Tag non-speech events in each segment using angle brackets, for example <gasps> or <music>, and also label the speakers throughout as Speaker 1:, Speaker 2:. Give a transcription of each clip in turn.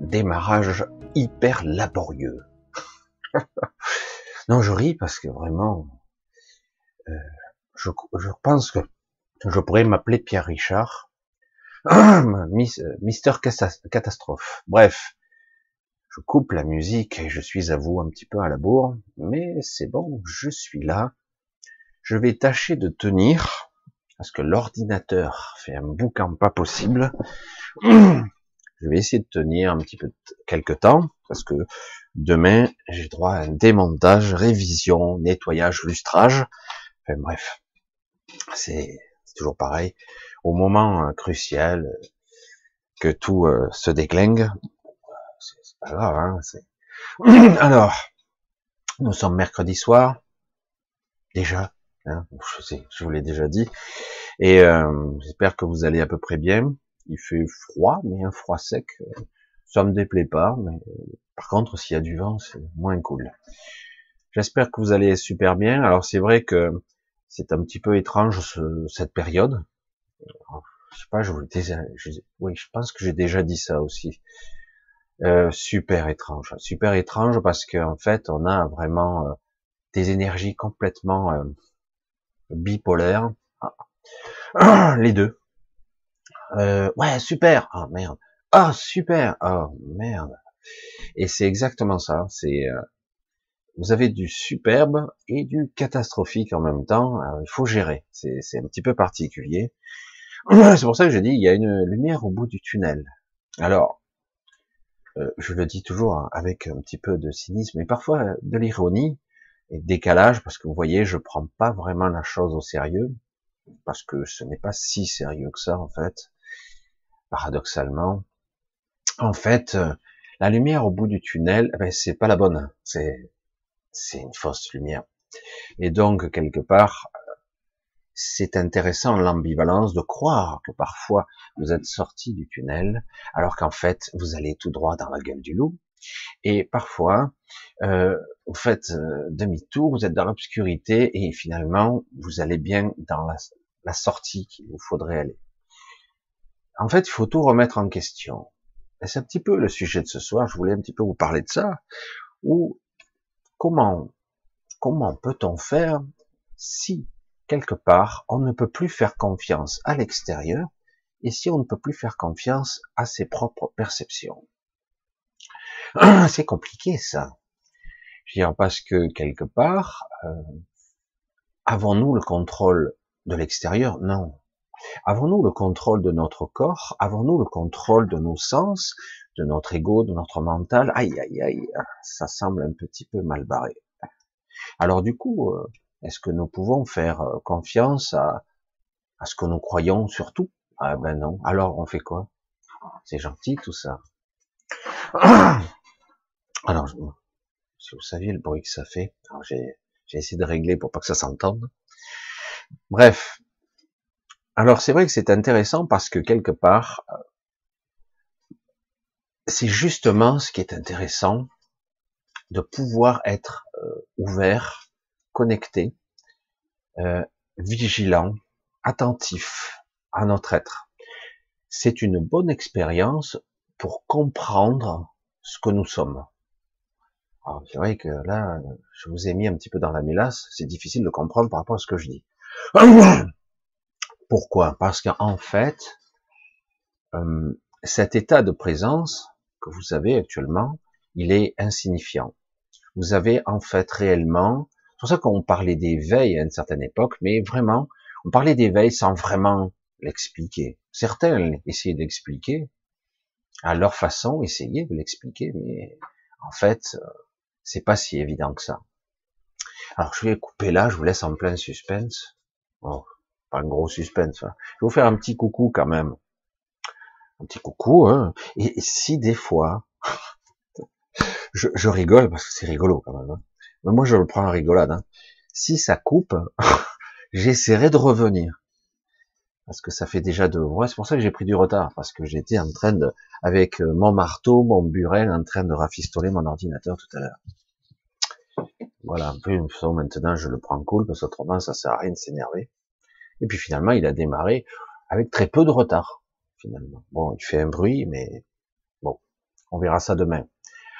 Speaker 1: démarrage hyper laborieux. <laughs> non, je ris parce que vraiment, euh, je, pense que je pourrais m'appeler Pierre Richard, <clears throat> Mister Catastrophe. Bref, je coupe la musique et je suis à vous un petit peu à la bourre, mais c'est bon, je suis là. Je vais tâcher de tenir, parce que l'ordinateur fait un boucan pas possible. <clears throat> Je vais essayer de tenir un petit peu quelques temps, parce que demain, j'ai droit à un démontage, révision, nettoyage, lustrage. Enfin bref, c'est toujours pareil. Au moment euh, crucial, que tout euh, se déglingue, c'est pas grave. Hein, <clears throat> Alors, nous sommes mercredi soir, déjà. Hein, je sais, je vous l'ai déjà dit. Et euh, j'espère que vous allez à peu près bien. Il fait froid, mais un froid sec. Ça me déplaît pas, mais par contre, s'il y a du vent, c'est moins cool. J'espère que vous allez super bien. Alors c'est vrai que c'est un petit peu étrange cette période. Je sais pas, je vous oui, je pense que j'ai déjà dit ça aussi. Euh, super étrange, super étrange parce qu'en fait, on a vraiment euh, des énergies complètement euh, bipolaires, ah. <clears throat> les deux. Ouais, super. Ah merde. Ah super. Oh merde. Et c'est exactement ça. C'est vous avez du superbe et du catastrophique en même temps. il faut gérer. C'est un petit peu particulier. <clears throat> C'est pour ça que je dis il y a une lumière au bout du tunnel. Alors, euh, je le dis toujours avec un petit peu de cynisme et parfois de l'ironie et décalage parce que vous voyez, je prends pas vraiment la chose au sérieux parce que ce n'est pas si sérieux que ça en fait. Paradoxalement, en fait, euh, la lumière au bout du tunnel, eh ben, c'est pas la bonne, c'est c'est une fausse lumière. Et donc quelque part, c'est intéressant l'ambivalence de croire que parfois vous êtes sorti du tunnel alors qu'en fait vous allez tout droit dans la gueule du loup et parfois euh, vous faites euh, demi-tour, vous êtes dans l'obscurité et finalement vous allez bien dans la sortie qu'il vous faudrait aller. En fait, il faut tout remettre en question. C'est un petit peu le sujet de ce soir. Je voulais un petit peu vous parler de ça. Ou comment comment peut-on faire si quelque part, on ne peut plus faire confiance à l'extérieur, et si on ne peut plus faire confiance à ses propres perceptions? <clears throat> C'est compliqué ça. Je veux dire, parce que quelque part, euh, avons-nous le contrôle de l'extérieur? Non. Avons-nous le contrôle de notre corps? Avons-nous le contrôle de nos sens, de notre ego, de notre mental? Aïe, aïe, aïe, ça semble un petit peu mal barré. Alors du coup, euh, est-ce que nous pouvons faire euh, confiance à, ce que nous croyons surtout? Ah ben non. Alors on fait quoi? C'est gentil tout ça. <coughs> Alors, si vous saviez le bruit que ça fait, j'ai essayé de régler pour pas que ça s'entende. Bref. Alors c'est vrai que c'est intéressant parce que quelque part, c'est justement ce qui est intéressant de pouvoir être euh, ouvert connecté, euh, vigilant, attentif à notre être. C'est une bonne expérience pour comprendre ce que nous sommes. Alors, c'est vrai que là, je vous ai mis un petit peu dans la mélasse, c'est difficile de comprendre par rapport à ce que je dis. Pourquoi? Parce qu'en fait, euh, cet état de présence que vous avez actuellement, il est insignifiant. Vous avez en fait réellement c'est pour ça qu'on parlait d'éveil à une certaine époque, mais vraiment, on parlait d'éveil sans vraiment l'expliquer. Certains essayaient d'expliquer, à leur façon, essayaient de l'expliquer, mais en fait, c'est pas si évident que ça. Alors je vais couper là, je vous laisse en plein suspense. Oh, un gros suspense. Hein. Je vais vous faire un petit coucou quand même. Un petit coucou. Hein. Et, si des fois, <laughs> je, rigole parce que c'est rigolo quand même. Hein. Mais moi, je le prends en rigolade. Hein. Si ça coupe, <laughs> j'essaierai de revenir. Parce que ça fait déjà deux mois. C'est pour ça que j'ai pris du retard. Parce que j'étais en train de, avec euh, mon marteau, mon burel, en train de rafistoler mon ordinateur tout à l'heure. Voilà, un peu maintenant, je le prends cool, parce qu'autrement, ça sert à rien de s'énerver. Et puis finalement, il a démarré avec très peu de retard, finalement. Bon, il fait un bruit, mais bon, On verra ça demain.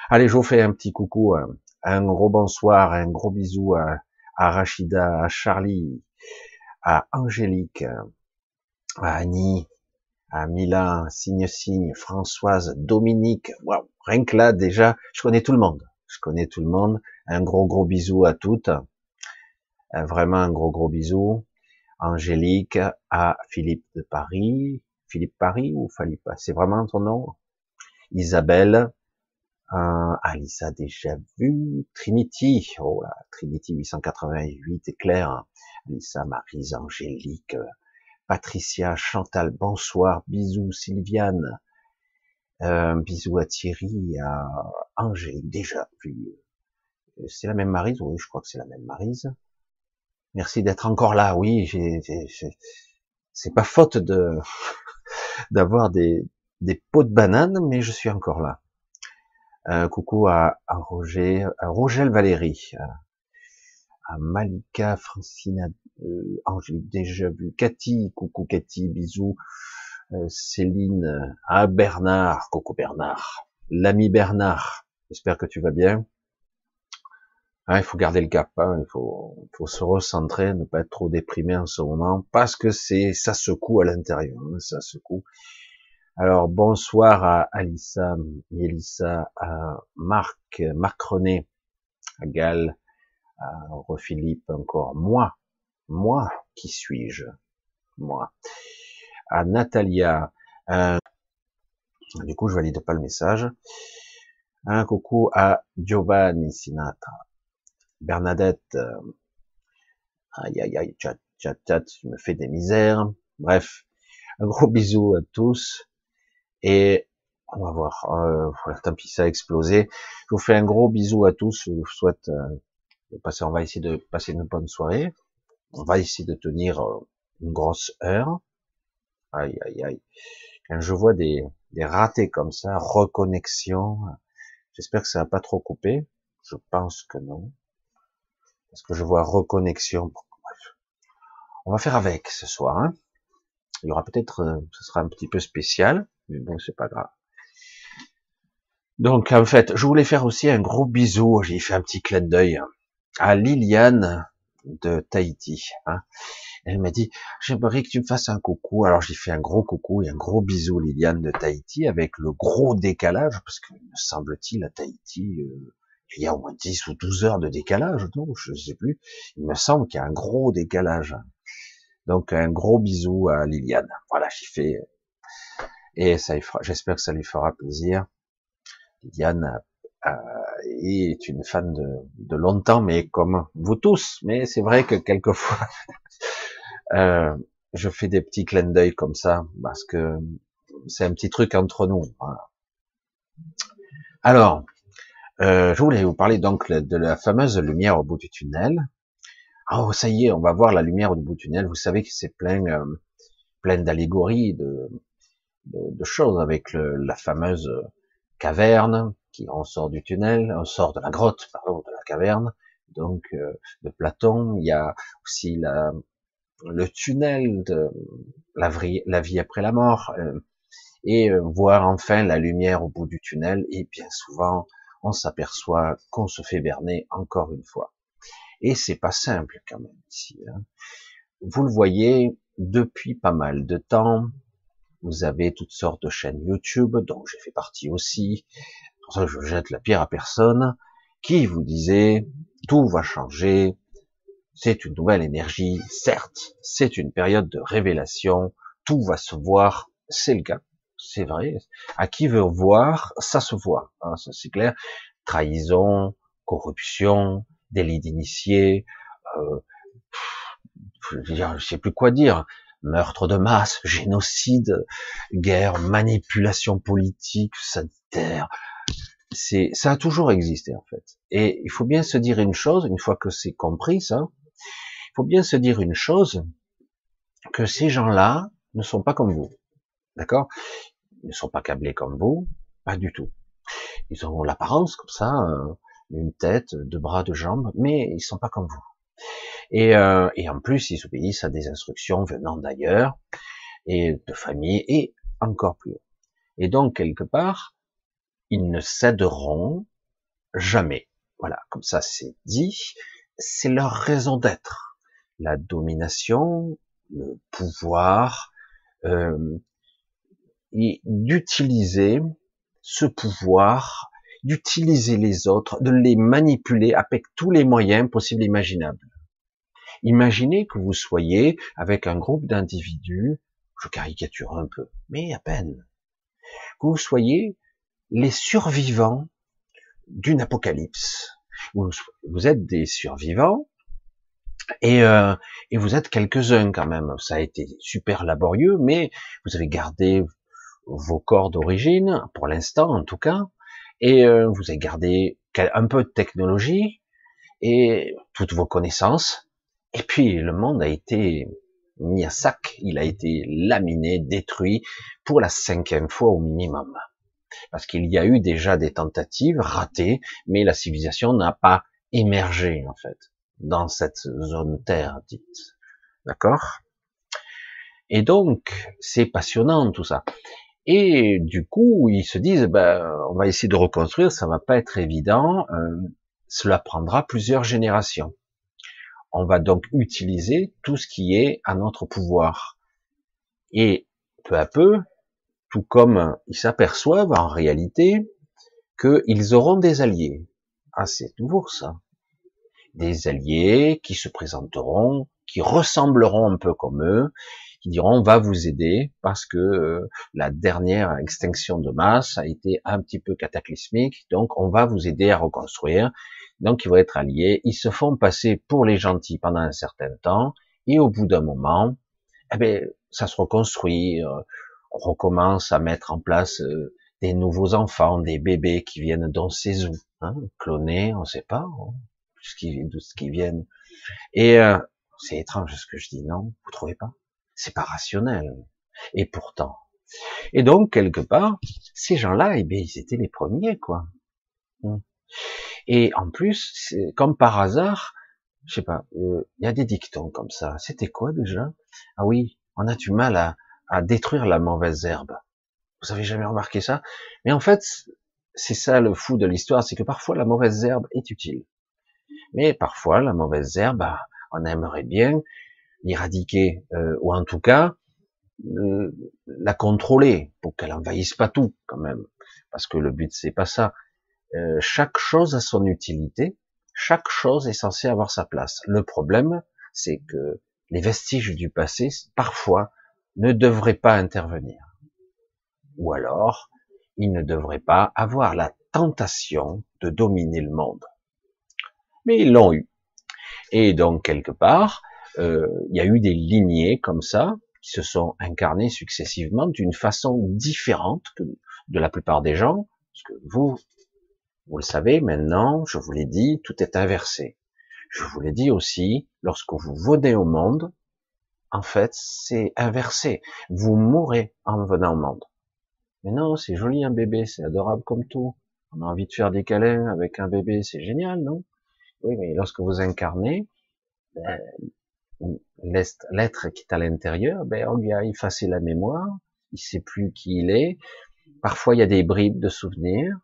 Speaker 1: Allez, je vous fais un petit coucou, un gros bonsoir, un gros bisou à, à Rachida, à Charlie, à Angélique, à Annie, à Milan, Signe Signe, Françoise, Dominique. Wow, rien que là, déjà, je connais tout le monde. Je connais tout le monde. Un gros gros bisou à toutes. Euh, vraiment un gros gros bisou. Angélique, à Philippe de Paris. Philippe Paris ou Philippe? C'est vraiment ton nom? Isabelle, euh, Alissa déjà vu, Trinity, oh là, Trinity 888, Claire, Alissa, Marise, Angélique, Patricia, Chantal, bonsoir, bisous, Sylviane, euh, bisous à Thierry, à Angélique, déjà vu. C'est la même Marise, oui, je crois que c'est la même Marise. Merci d'être encore là, oui, c'est pas faute de <laughs> d'avoir des, des pots de banane, mais je suis encore là. Euh, coucou à, à, Roger, Rogel Valérie, à Malika, Francine, euh, Angélique déjà vu, Cathy, coucou Cathy, bisous, euh, Céline, à Bernard, coucou Bernard, l'ami Bernard, j'espère que tu vas bien. Ah, il faut garder le cap, hein, il faut, se recentrer, ne pas être trop déprimé en ce moment, parce que c'est ça secoue à l'intérieur, hein, ça secoue. Alors bonsoir à Alissa, Mélissa, à Marc, Marc René, à Gal, à Philippe encore, moi, moi, qui suis-je? Moi. À Natalia, euh, du coup je valide pas le message. Un coucou à Giovanni Sinatra, Bernadette, euh, aïe aïe aïe, chat chat chat, tu me fais des misères. Bref, un gros <laughs> bisou à tous et on va voir. Euh, tant pis, ça a explosé. Je vous fais un gros bisou à tous. Je vous souhaite euh, on va essayer de passer une bonne soirée. On va essayer de tenir euh, une grosse heure. Aïe, aïe, aïe. Quand je vois des, des ratés comme ça, reconnexion, j'espère que ça va pas trop couper. Je pense que non. Parce que je vois reconnexion. On va faire avec ce soir. Hein. Il y aura peut-être, euh, ce sera un petit peu spécial, mais bon, c'est pas grave. Donc, en fait, je voulais faire aussi un gros bisou. J'ai fait un petit clin d'œil à Liliane de Tahiti. Hein. Elle m'a dit, j'aimerais que tu me fasses un coucou. Alors j'ai fait un gros coucou et un gros bisou Liliane de Tahiti avec le gros décalage, parce que me semble-t-il à Tahiti, euh, il y a au moins 10 ou 12 heures de décalage, non Je ne sais plus. Il me semble qu'il y a un gros décalage. Donc un gros bisou à Liliane. Voilà, j'y fais. Et ça, j'espère que ça lui fera plaisir. Liliane euh, est une fan de, de, longtemps, mais comme vous tous. Mais c'est vrai que quelquefois, <laughs> euh, je fais des petits clins d'œil comme ça, parce que c'est un petit truc entre nous. Voilà. Alors, euh, je voulais vous parler donc de la fameuse lumière au bout du tunnel. Oh, ça y est, on va voir la lumière au bout du tunnel. Vous savez que c'est plein, euh, plein d'allégories, de, de, choses avec le, la fameuse caverne, qui on sort du tunnel, on sort de la grotte, pardon, de la caverne, donc euh, de Platon. Il y a aussi la, le tunnel de la, la vie après la mort, euh, et voir enfin la lumière au bout du tunnel. Et bien souvent, on s'aperçoit qu'on se fait berner encore une fois. Et c'est pas simple quand même ici. Hein. Vous le voyez depuis pas mal de temps. Vous avez toutes sortes de chaînes YouTube, dont j'ai fait partie aussi, pour ça je jette la pierre à personne, qui vous disait tout va changer, c'est une nouvelle énergie, certes, c'est une période de révélation, tout va se voir, c'est le cas, c'est vrai. À qui veut voir, ça se voit, hein, ça c'est clair. Trahison, corruption, délit d'initié, euh, je sais plus quoi dire, meurtre de masse, génocide, guerre, manipulation politique, sanitaire, c'est, ça a toujours existé en fait. Et il faut bien se dire une chose, une fois que c'est compris ça, il faut bien se dire une chose, que ces gens-là ne sont pas comme vous. D'accord? Ils ne sont pas câblés comme vous, pas du tout. Ils ont l'apparence comme ça, euh, une tête, deux bras, deux jambes, mais ils sont pas comme vous. Et, euh, et en plus, ils obéissent à des instructions venant d'ailleurs, et de famille, et encore plus haut. Et donc, quelque part, ils ne céderont jamais. Voilà, comme ça c'est dit, c'est leur raison d'être. La domination, le pouvoir, euh, d'utiliser ce pouvoir, d'utiliser les autres, de les manipuler avec tous les moyens possibles et imaginables. Imaginez que vous soyez avec un groupe d'individus, je caricature un peu, mais à peine, que vous soyez les survivants d'une apocalypse. Vous, êtes des survivants et, euh, et vous êtes quelques-uns quand même. Ça a été super laborieux, mais vous avez gardé vos corps d'origine, pour l'instant en tout cas, et euh, vous avez gardé un peu de technologie et toutes vos connaissances, et puis le monde a été mis à sac, il a été laminé, détruit pour la cinquième fois au minimum. Parce qu'il y a eu déjà des tentatives ratées, mais la civilisation n'a pas émergé en fait dans cette zone terre dite. D'accord? Et donc c'est passionnant tout ça. Et du coup, ils se disent, ben, on va essayer de reconstruire, ça va pas être évident, euh, cela prendra plusieurs générations. On va donc utiliser tout ce qui est à notre pouvoir. Et peu à peu, tout comme ils s'aperçoivent en réalité qu'ils auront des alliés. Ah, c'est nouveau ça. Des alliés qui se présenteront, qui ressembleront un peu comme eux, qui diront on va vous aider parce que euh, la dernière extinction de masse a été un petit peu cataclysmique, donc on va vous aider à reconstruire. Donc ils vont être alliés, ils se font passer pour les gentils pendant un certain temps, et au bout d'un moment, eh ben, ça se reconstruit, euh, on recommence à mettre en place euh, des nouveaux enfants, des bébés qui viennent dans ces os, hein, clonés, on ne sait pas, hein, d'où ce qui viennent. Et c'est étrange ce que je dis, non? Vous trouvez pas? C'est pas rationnel. Et pourtant. Et donc, quelque part, ces gens-là, eh bien, ils étaient les premiers, quoi. Hmm. Et en plus, comme par hasard, je sais pas, euh, il y a des dictons comme ça. C'était quoi déjà? Ah oui, on a du mal à, à détruire la mauvaise herbe. Vous avez jamais remarqué ça? Mais en fait, c'est ça le fou de l'histoire, c'est que parfois la mauvaise herbe est utile. Mais parfois la mauvaise herbe, bah, on aimerait bien l'éradiquer, euh, ou en tout cas euh, la contrôler pour qu'elle envahisse pas tout quand même, parce que le but c'est pas ça. Euh, chaque chose a son utilité, chaque chose est censée avoir sa place. Le problème, c'est que les vestiges du passé, parfois, ne devraient pas intervenir. Ou alors, ils ne devraient pas avoir la tentation de dominer le monde. Mais ils l'ont eu. Et donc, quelque part, euh, il y a eu des lignées comme ça qui se sont incarnées successivement d'une façon différente que de la plupart des gens, parce que vous, vous le savez maintenant, je vous l'ai dit, tout est inversé. Je vous l'ai dit aussi, lorsque vous venez au monde, en fait, c'est inversé. Vous mourrez en venant au monde. Mais non, c'est joli un bébé, c'est adorable comme tout. On a envie de faire des câlins avec un bébé, c'est génial, non? Oui, mais lorsque vous incarnez, ben, l'être qui est à l'intérieur, ben, on lui a effacé la mémoire, il sait plus qui il est. Parfois, il y a des bribes de souvenirs,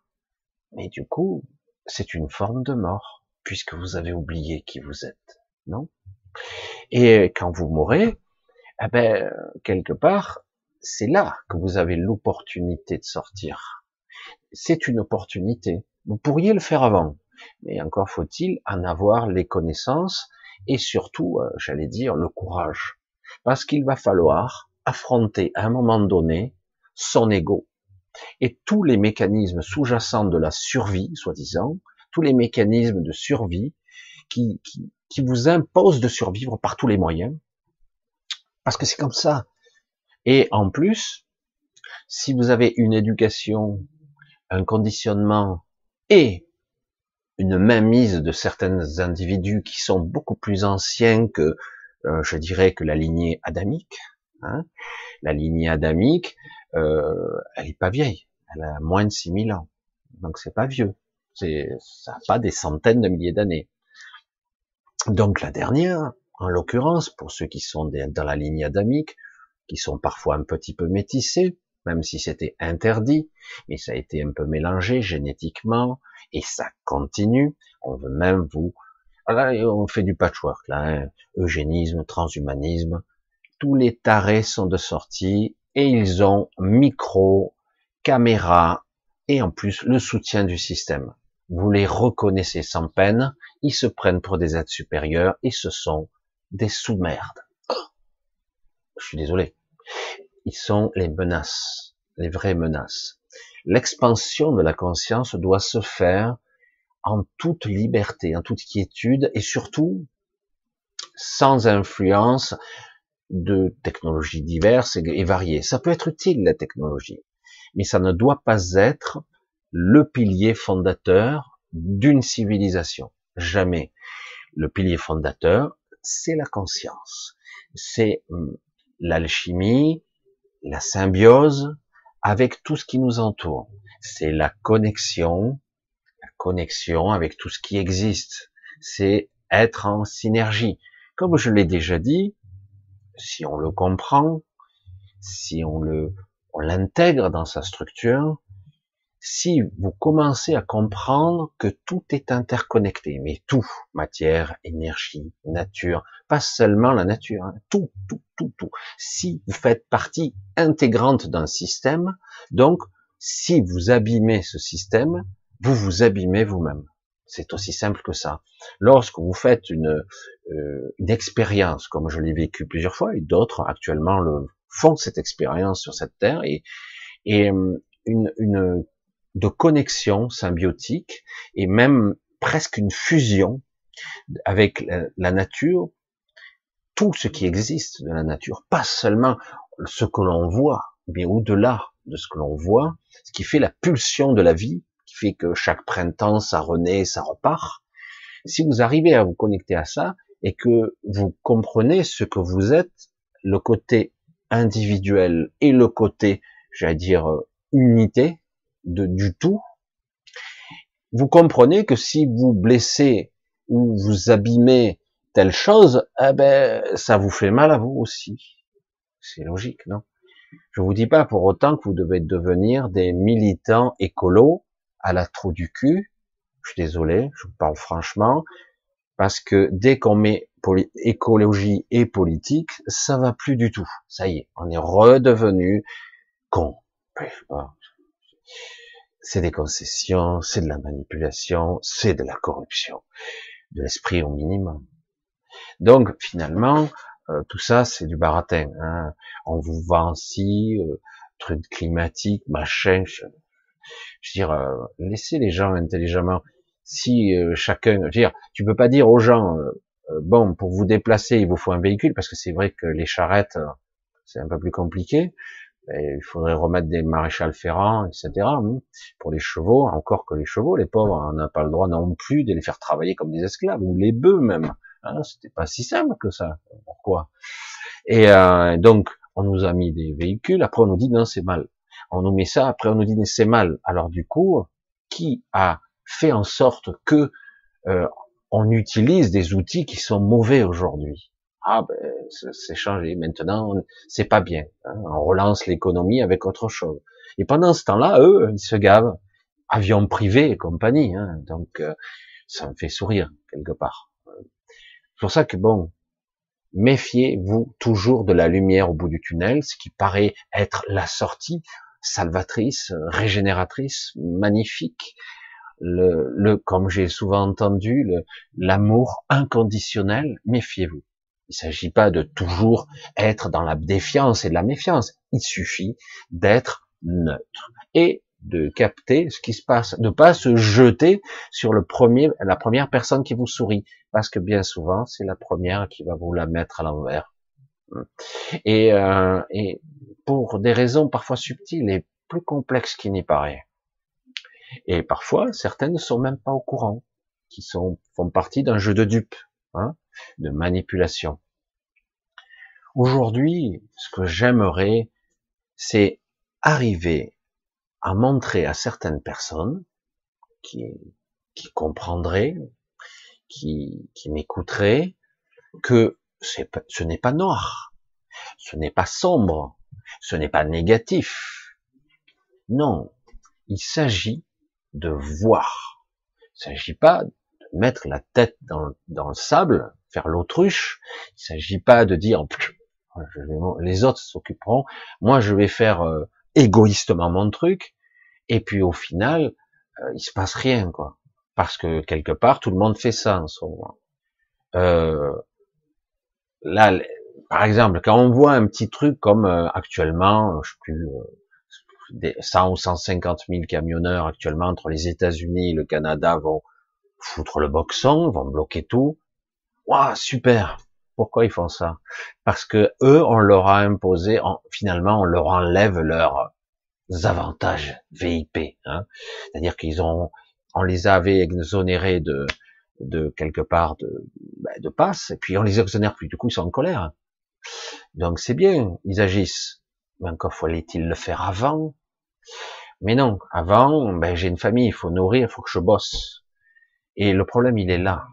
Speaker 1: mais du coup, c'est une forme de mort, puisque vous avez oublié qui vous êtes, non? Et quand vous mourrez, eh ben, quelque part, c'est là que vous avez l'opportunité de sortir. C'est une opportunité. Vous pourriez le faire avant, mais encore faut-il en avoir les connaissances et surtout, euh, j'allais dire, le courage. Parce qu'il va falloir affronter à un moment donné son ego et tous les mécanismes sous-jacents de la survie, soi-disant, tous les mécanismes de survie qui, qui, qui vous imposent de survivre par tous les moyens, parce que c'est comme ça. Et en plus, si vous avez une éducation, un conditionnement et une mainmise de certains individus qui sont beaucoup plus anciens que, euh, je dirais, que la lignée adamique. Hein. La lignée adamique, euh, elle est pas vieille, elle a moins de 6000 ans, donc c'est pas vieux, c'est ça n'a pas des centaines de milliers d'années. Donc la dernière, en l'occurrence, pour ceux qui sont dans la lignée adamique, qui sont parfois un petit peu métissés, même si c'était interdit, mais ça a été un peu mélangé génétiquement, et ça continue. On veut même vous, voilà, on fait du patchwork là, hein. eugénisme, transhumanisme, tous les tarés sont de sortie et ils ont micro, caméra et en plus le soutien du système. Vous les reconnaissez sans peine, ils se prennent pour des êtres supérieurs et ce sont des sous-merdes. Je suis désolé. Ils sont les menaces, les vraies menaces. L'expansion de la conscience doit se faire en toute liberté, en toute quiétude et surtout sans influence de technologies diverses et variées. Ça peut être utile la technologie, mais ça ne doit pas être le pilier fondateur d'une civilisation. Jamais. Le pilier fondateur, c'est la conscience. C'est hum, l'alchimie, la symbiose avec tout ce qui nous entoure. C'est la connexion, la connexion avec tout ce qui existe. C'est être en synergie. Comme je l'ai déjà dit, si on le comprend, si on le, on l'intègre dans sa structure, si vous commencez à comprendre que tout est interconnecté, mais tout, matière, énergie, nature, pas seulement la nature, hein, tout, tout, tout, tout. Si vous faites partie intégrante d'un système, donc si vous abîmez ce système, vous vous abîmez vous-même. C'est aussi simple que ça. Lorsque vous faites une, euh, une expérience, comme je l'ai vécu plusieurs fois, et d'autres actuellement le font cette expérience sur cette terre, et, et euh, une, une de connexion symbiotique et même presque une fusion avec la, nature, tout ce qui existe de la nature, pas seulement ce que l'on voit, mais au-delà de ce que l'on voit, ce qui fait la pulsion de la vie, qui fait que chaque printemps ça renaît, ça repart. Si vous arrivez à vous connecter à ça et que vous comprenez ce que vous êtes, le côté individuel et le côté, j'allais dire, unité, de, du tout, vous comprenez que si vous blessez ou vous abîmez telle chose, eh ben, ça vous fait mal à vous aussi. C'est logique, non? Je vous dis pas pour autant que vous devez devenir des militants écolos à la trou du cul. Je suis désolé, je vous parle franchement, parce que dès qu'on met écologie et politique, ça va plus du tout. Ça y est, on est redevenu con c'est des concessions, c'est de la manipulation, c'est de la corruption, de l'esprit au minimum. Donc finalement, euh, tout ça c'est du baratin. Hein. On vous vend si euh, truc climatique, machin. Je, veux dire, euh, laissez les gens intelligemment. Si euh, chacun, je veux dire, tu peux pas dire aux gens, bon, pour vous déplacer, il vous faut un véhicule, parce que c'est vrai que les charrettes, c'est un peu plus compliqué il faudrait remettre des maréchals ferrants, etc. Hein, pour les chevaux, encore que les chevaux, les pauvres, on n'a pas le droit non plus de les faire travailler comme des esclaves, ou les bœufs même. Hein, C'était pas si simple que ça. Pourquoi? Et euh, donc, on nous a mis des véhicules, après on nous dit non, c'est mal. On nous met ça, après on nous dit c'est mal. Alors du coup, qui a fait en sorte que euh, on utilise des outils qui sont mauvais aujourd'hui? Ah ben c'est changé. Maintenant, c'est pas bien. Hein. On relance l'économie avec autre chose. Et pendant ce temps-là, eux, ils se gavent. Avions privés et compagnie. Hein. Donc, euh, ça me fait sourire quelque part. C'est pour ça que bon, méfiez-vous toujours de la lumière au bout du tunnel, ce qui paraît être la sortie salvatrice, régénératrice, magnifique. Le, le comme j'ai souvent entendu, l'amour inconditionnel. Méfiez-vous il s'agit pas de toujours être dans la défiance et de la méfiance. Il suffit d'être neutre et de capter ce qui se passe, de pas se jeter sur le premier, la première personne qui vous sourit, parce que bien souvent c'est la première qui va vous la mettre à l'envers. Et, euh, et pour des raisons parfois subtiles et plus complexes qu'il n'y paraît. Et parfois certaines ne sont même pas au courant, qui sont font partie d'un jeu de dupes, hein, de manipulation. Aujourd'hui, ce que j'aimerais, c'est arriver à montrer à certaines personnes qui, qui comprendraient, qui, qui m'écouteraient, que ce n'est pas noir, ce n'est pas sombre, ce n'est pas négatif, Non, il s'agit de voir. Il ne s'agit pas de mettre la tête dans, dans le sable, faire l'autruche. Il ne s'agit pas de dire les autres s'occuperont, moi je vais faire euh, égoïstement mon truc, et puis au final, euh, il se passe rien, quoi. Parce que quelque part, tout le monde fait ça en ce moment. Euh, là, par exemple, quand on voit un petit truc comme euh, actuellement, je sais plus, 100 ou 150 000 camionneurs actuellement entre les États-Unis et le Canada vont foutre le boxon, vont bloquer tout. Waouh, super. Pourquoi ils font ça? Parce que eux, on leur a imposé, finalement, on leur enlève leurs avantages VIP. Hein. C'est-à-dire qu'ils ont, on les avait exonérés de, de quelque part de, ben, de passe, et puis on les exonère plus. Du coup, ils sont en colère. Donc c'est bien, ils agissent. Mais encore fallait-il le faire avant Mais non, avant, ben, j'ai une famille, il faut nourrir, il faut que je bosse. Et le problème, il est là.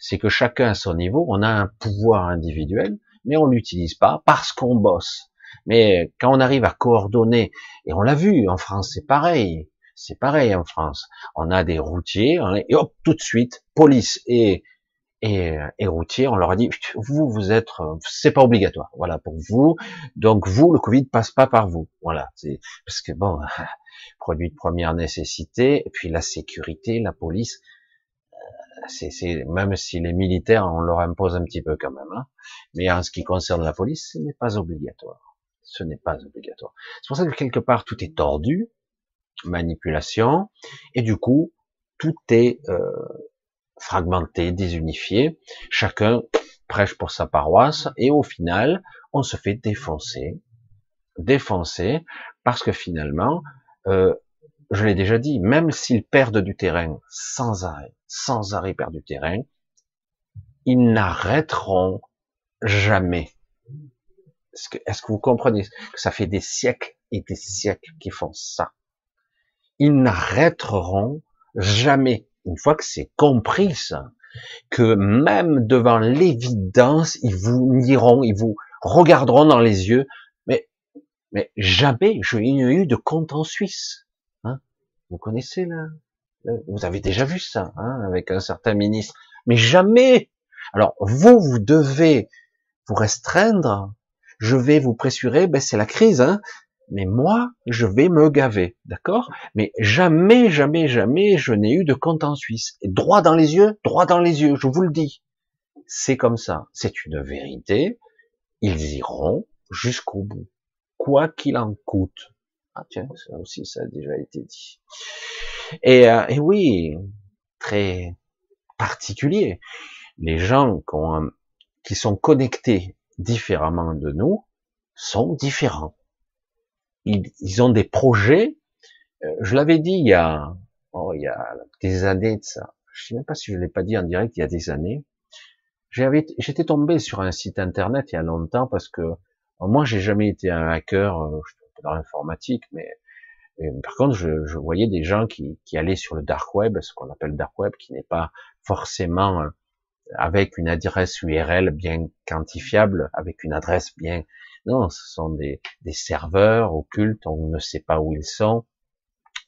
Speaker 1: C'est que chacun à son niveau, on a un pouvoir individuel, mais on l'utilise pas parce qu'on bosse. Mais quand on arrive à coordonner, et on l'a vu en France, c'est pareil, c'est pareil en France. On a des routiers, et hop, tout de suite, police et et, et routiers, on leur a dit, vous, vous êtes, c'est pas obligatoire, voilà, pour vous. Donc vous, le Covid passe pas par vous, voilà. C'est parce que bon, <laughs> produit de première nécessité, et puis la sécurité, la police, c'est même si les militaires, on leur impose un petit peu quand même. Hein. Mais en ce qui concerne la police, ce n'est pas obligatoire ce n'est pas obligatoire. C'est pour ça que quelque part tout est tordu, manipulation, et du coup tout est euh, fragmenté, désunifié, chacun prêche pour sa paroisse, et au final on se fait défoncer, défoncer, parce que finalement, euh, je l'ai déjà dit, même s'ils perdent du terrain sans arrêt, sans arrêt perdent du terrain, ils n'arrêteront jamais. Est-ce que, vous comprenez que ça fait des siècles et des siècles qu'ils font ça? Ils n'arrêteront jamais, une fois que c'est compris ça, que même devant l'évidence, ils vous nieront, ils vous regarderont dans les yeux, mais, mais jamais je n'ai eu de compte en Suisse. Vous connaissez là Vous avez déjà vu ça hein, avec un certain ministre. Mais jamais Alors vous, vous devez vous restreindre je vais vous pressurer, ben c'est la crise, hein, mais moi, je vais me gaver, d'accord? Mais jamais, jamais, jamais, je n'ai eu de compte en Suisse. Et droit dans les yeux, droit dans les yeux, je vous le dis. C'est comme ça, c'est une vérité. Ils iront jusqu'au bout, quoi qu'il en coûte. Ah tiens, ça aussi, ça a déjà été dit. Et, euh, et oui, très particulier. Les gens qui, ont, qui sont connectés différemment de nous sont différents. Ils, ont des projets. Euh, je l'avais dit il y a, oh, il y a des années de ça. Je sais même pas si je l'ai pas dit en direct il y a des années. J'avais, j'étais tombé sur un site internet il y a longtemps parce que moi j'ai jamais été un hacker euh, dans l'informatique, mais par contre je, je, voyais des gens qui, qui allaient sur le dark web, ce qu'on appelle dark web, qui n'est pas forcément euh, avec une adresse URL bien quantifiable, avec une adresse bien... Non, ce sont des, des serveurs occultes, on ne sait pas où ils sont,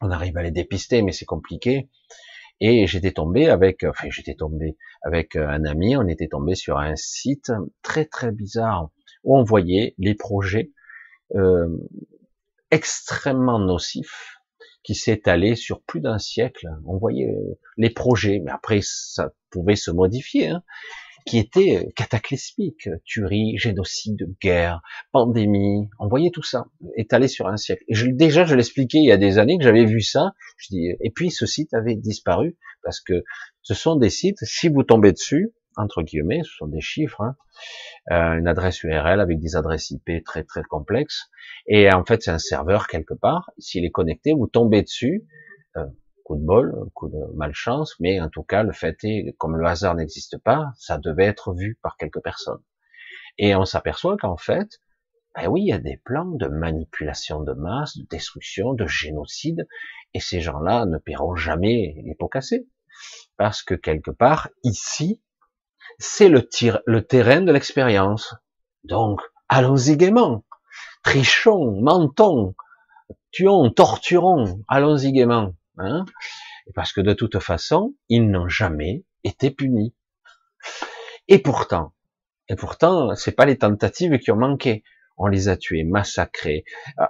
Speaker 1: on arrive à les dépister, mais c'est compliqué. Et j'étais tombé avec, enfin j'étais tombé avec un ami, on était tombé sur un site très très bizarre où on voyait les projets euh, extrêmement nocifs qui s'étalait sur plus d'un siècle. On voyait euh, les projets, mais après ça pouvait se modifier, hein, qui étaient euh, cataclysmiques, tuerie, génocide, guerre, pandémie. On voyait tout ça étalé sur un siècle. Et déjà, je l'expliquais il y a des années que j'avais vu ça. Je dis, et puis ce site avait disparu parce que ce sont des sites. Si vous tombez dessus, entre guillemets, ce sont des chiffres, hein, euh, une adresse URL avec des adresses IP très très complexes, et en fait c'est un serveur quelque part. S'il est connecté, vous tombez dessus, euh, coup de bol, coup de malchance, mais en tout cas le fait est, comme le hasard n'existe pas, ça devait être vu par quelques personnes. Et on s'aperçoit qu'en fait, ben oui, il y a des plans de manipulation de masse, de destruction, de génocide, et ces gens-là ne paieront jamais les pots cassés. Parce que quelque part, ici, c'est le, le terrain de l'expérience. Donc, allons-y gaiement, trichons, mentons, tuons, torturons, allons-y gaiement. Hein parce que de toute façon, ils n'ont jamais été punis. Et pourtant, et pourtant, c'est pas les tentatives qui ont manqué. On les a tués, massacrés.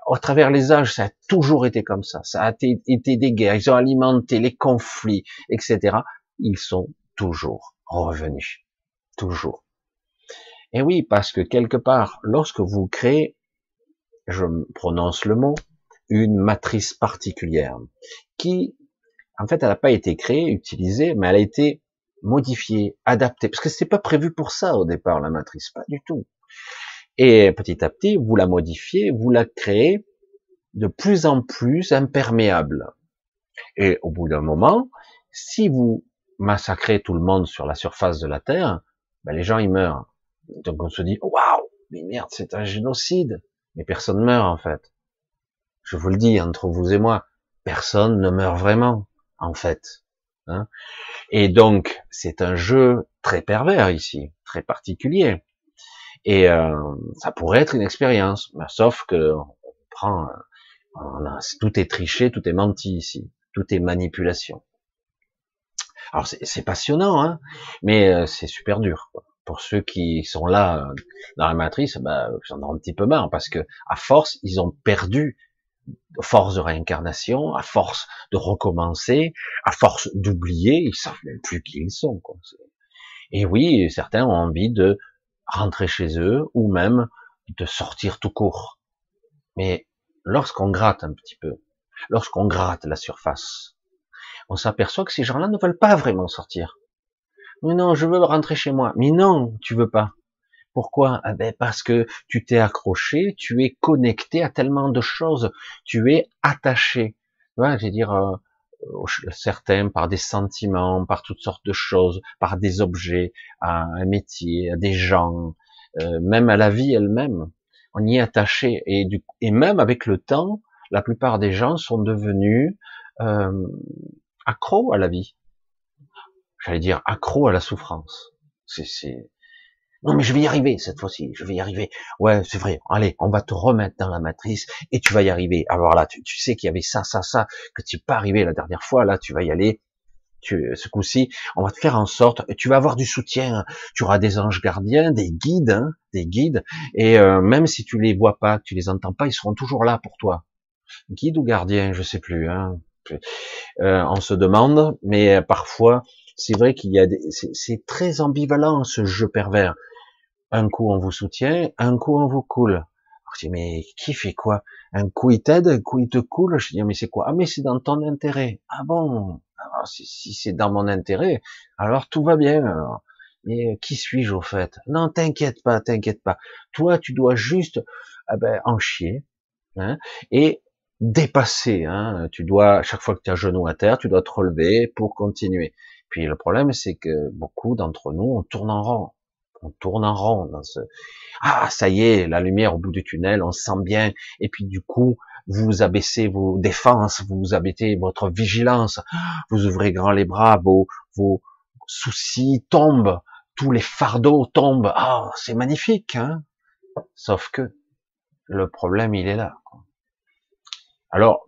Speaker 1: Au travers les âges, ça a toujours été comme ça. Ça a été, été des guerres. Ils ont alimenté les conflits, etc. Ils sont toujours revenus. Toujours. Et oui, parce que quelque part, lorsque vous créez, je prononce le mot, une matrice particulière, qui, en fait, elle n'a pas été créée, utilisée, mais elle a été modifiée, adaptée, parce que c'était pas prévu pour ça au départ, la matrice, pas du tout. Et petit à petit, vous la modifiez, vous la créez de plus en plus imperméable. Et au bout d'un moment, si vous massacrez tout le monde sur la surface de la Terre, ben les gens ils meurent. Donc on se dit, waouh, mais merde, c'est un génocide. Mais personne meurt en fait. Je vous le dis, entre vous et moi, personne ne meurt vraiment, en fait. Hein et donc, c'est un jeu très pervers ici, très particulier. Et euh, ça pourrait être une expérience, sauf que on prend, tout est triché, tout est menti ici, tout est manipulation. Alors c'est passionnant, hein, mais euh, c'est super dur. Quoi pour ceux qui sont là euh, dans la matrice, bah, j'en ai un petit peu marre parce que à force, ils ont perdu force de réincarnation, à force de recommencer, à force d'oublier, ils savent même plus qui ils sont. Quoi. Et oui, certains ont envie de rentrer chez eux ou même de sortir tout court. Mais lorsqu'on gratte un petit peu, lorsqu'on gratte la surface, on s'aperçoit que ces gens-là ne veulent pas vraiment sortir. Mais non, je veux rentrer chez moi. Mais non, tu veux pas. Pourquoi? Ah ben Parce que tu t'es accroché, tu es connecté à tellement de choses, tu es attaché. Je veux dire, euh, certains par des sentiments, par toutes sortes de choses, par des objets, à un métier, à des gens, euh, même à la vie elle-même. On y est attaché. Et même avec le temps, la plupart des gens sont devenus euh, accros à la vie j'allais dire accro à la souffrance. C'est, non mais je vais y arriver cette fois-ci, je vais y arriver. Ouais, c'est vrai. Allez, on va te remettre dans la matrice et tu vas y arriver. Alors là, tu, sais qu'il y avait ça, ça, ça que tu n'es pas arrivé la dernière fois. Là, tu vas y aller. Tu, ce coup-ci, on va te faire en sorte, tu vas avoir du soutien. Tu auras des anges gardiens, des guides, hein, des guides. Et euh, même si tu les vois pas, que tu les entends pas, ils seront toujours là pour toi. Guide ou gardien, je sais plus. Hein. Euh, on se demande, mais parfois c'est vrai qu'il y a des, c'est très ambivalent ce jeu pervers. Un coup on vous soutient, un coup on vous coule. je dis mais qui fait quoi? Un coup il t'aide, un coup il te coule. Je dis mais c'est quoi? Ah mais c'est dans ton intérêt. Ah bon? Alors, Si, c'est dans mon intérêt, alors tout va bien. Mais qui suis-je au fait? Non, t'inquiète pas, t'inquiète pas. Toi, tu dois juste ah ben, en chier hein, et dépasser. Hein. Tu dois, chaque fois que tu as genou à terre, tu dois te relever pour continuer. Puis le problème, c'est que beaucoup d'entre nous, on tourne en rond. On tourne en rond dans ce, ah, ça y est, la lumière au bout du tunnel, on sent bien. Et puis du coup, vous abaissez vos défenses, vous abaissez votre vigilance, vous ouvrez grand les bras, vos, vos soucis tombent, tous les fardeaux tombent. Ah, c'est magnifique, hein Sauf que le problème, il est là. Alors,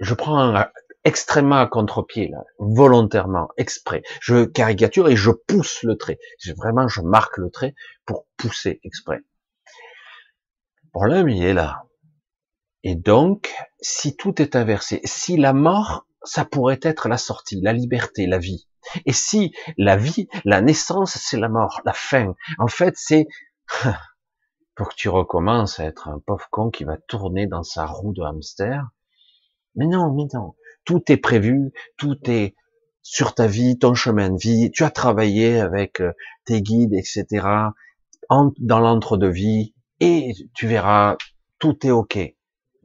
Speaker 1: je prends un, extrêmement à contre-pied, volontairement, exprès. Je caricature et je pousse le trait. Vraiment, je marque le trait pour pousser exprès. Le problème, il est là. Et donc, si tout est inversé, si la mort, ça pourrait être la sortie, la liberté, la vie. Et si la vie, la naissance, c'est la mort, la fin. En fait, c'est <laughs> pour que tu recommences à être un pauvre con qui va tourner dans sa roue de hamster. Mais non, mais non tout est prévu, tout est sur ta vie, ton chemin de vie, tu as travaillé avec euh, tes guides, etc., dans l'entre-deux-vie, et tu verras, tout est ok.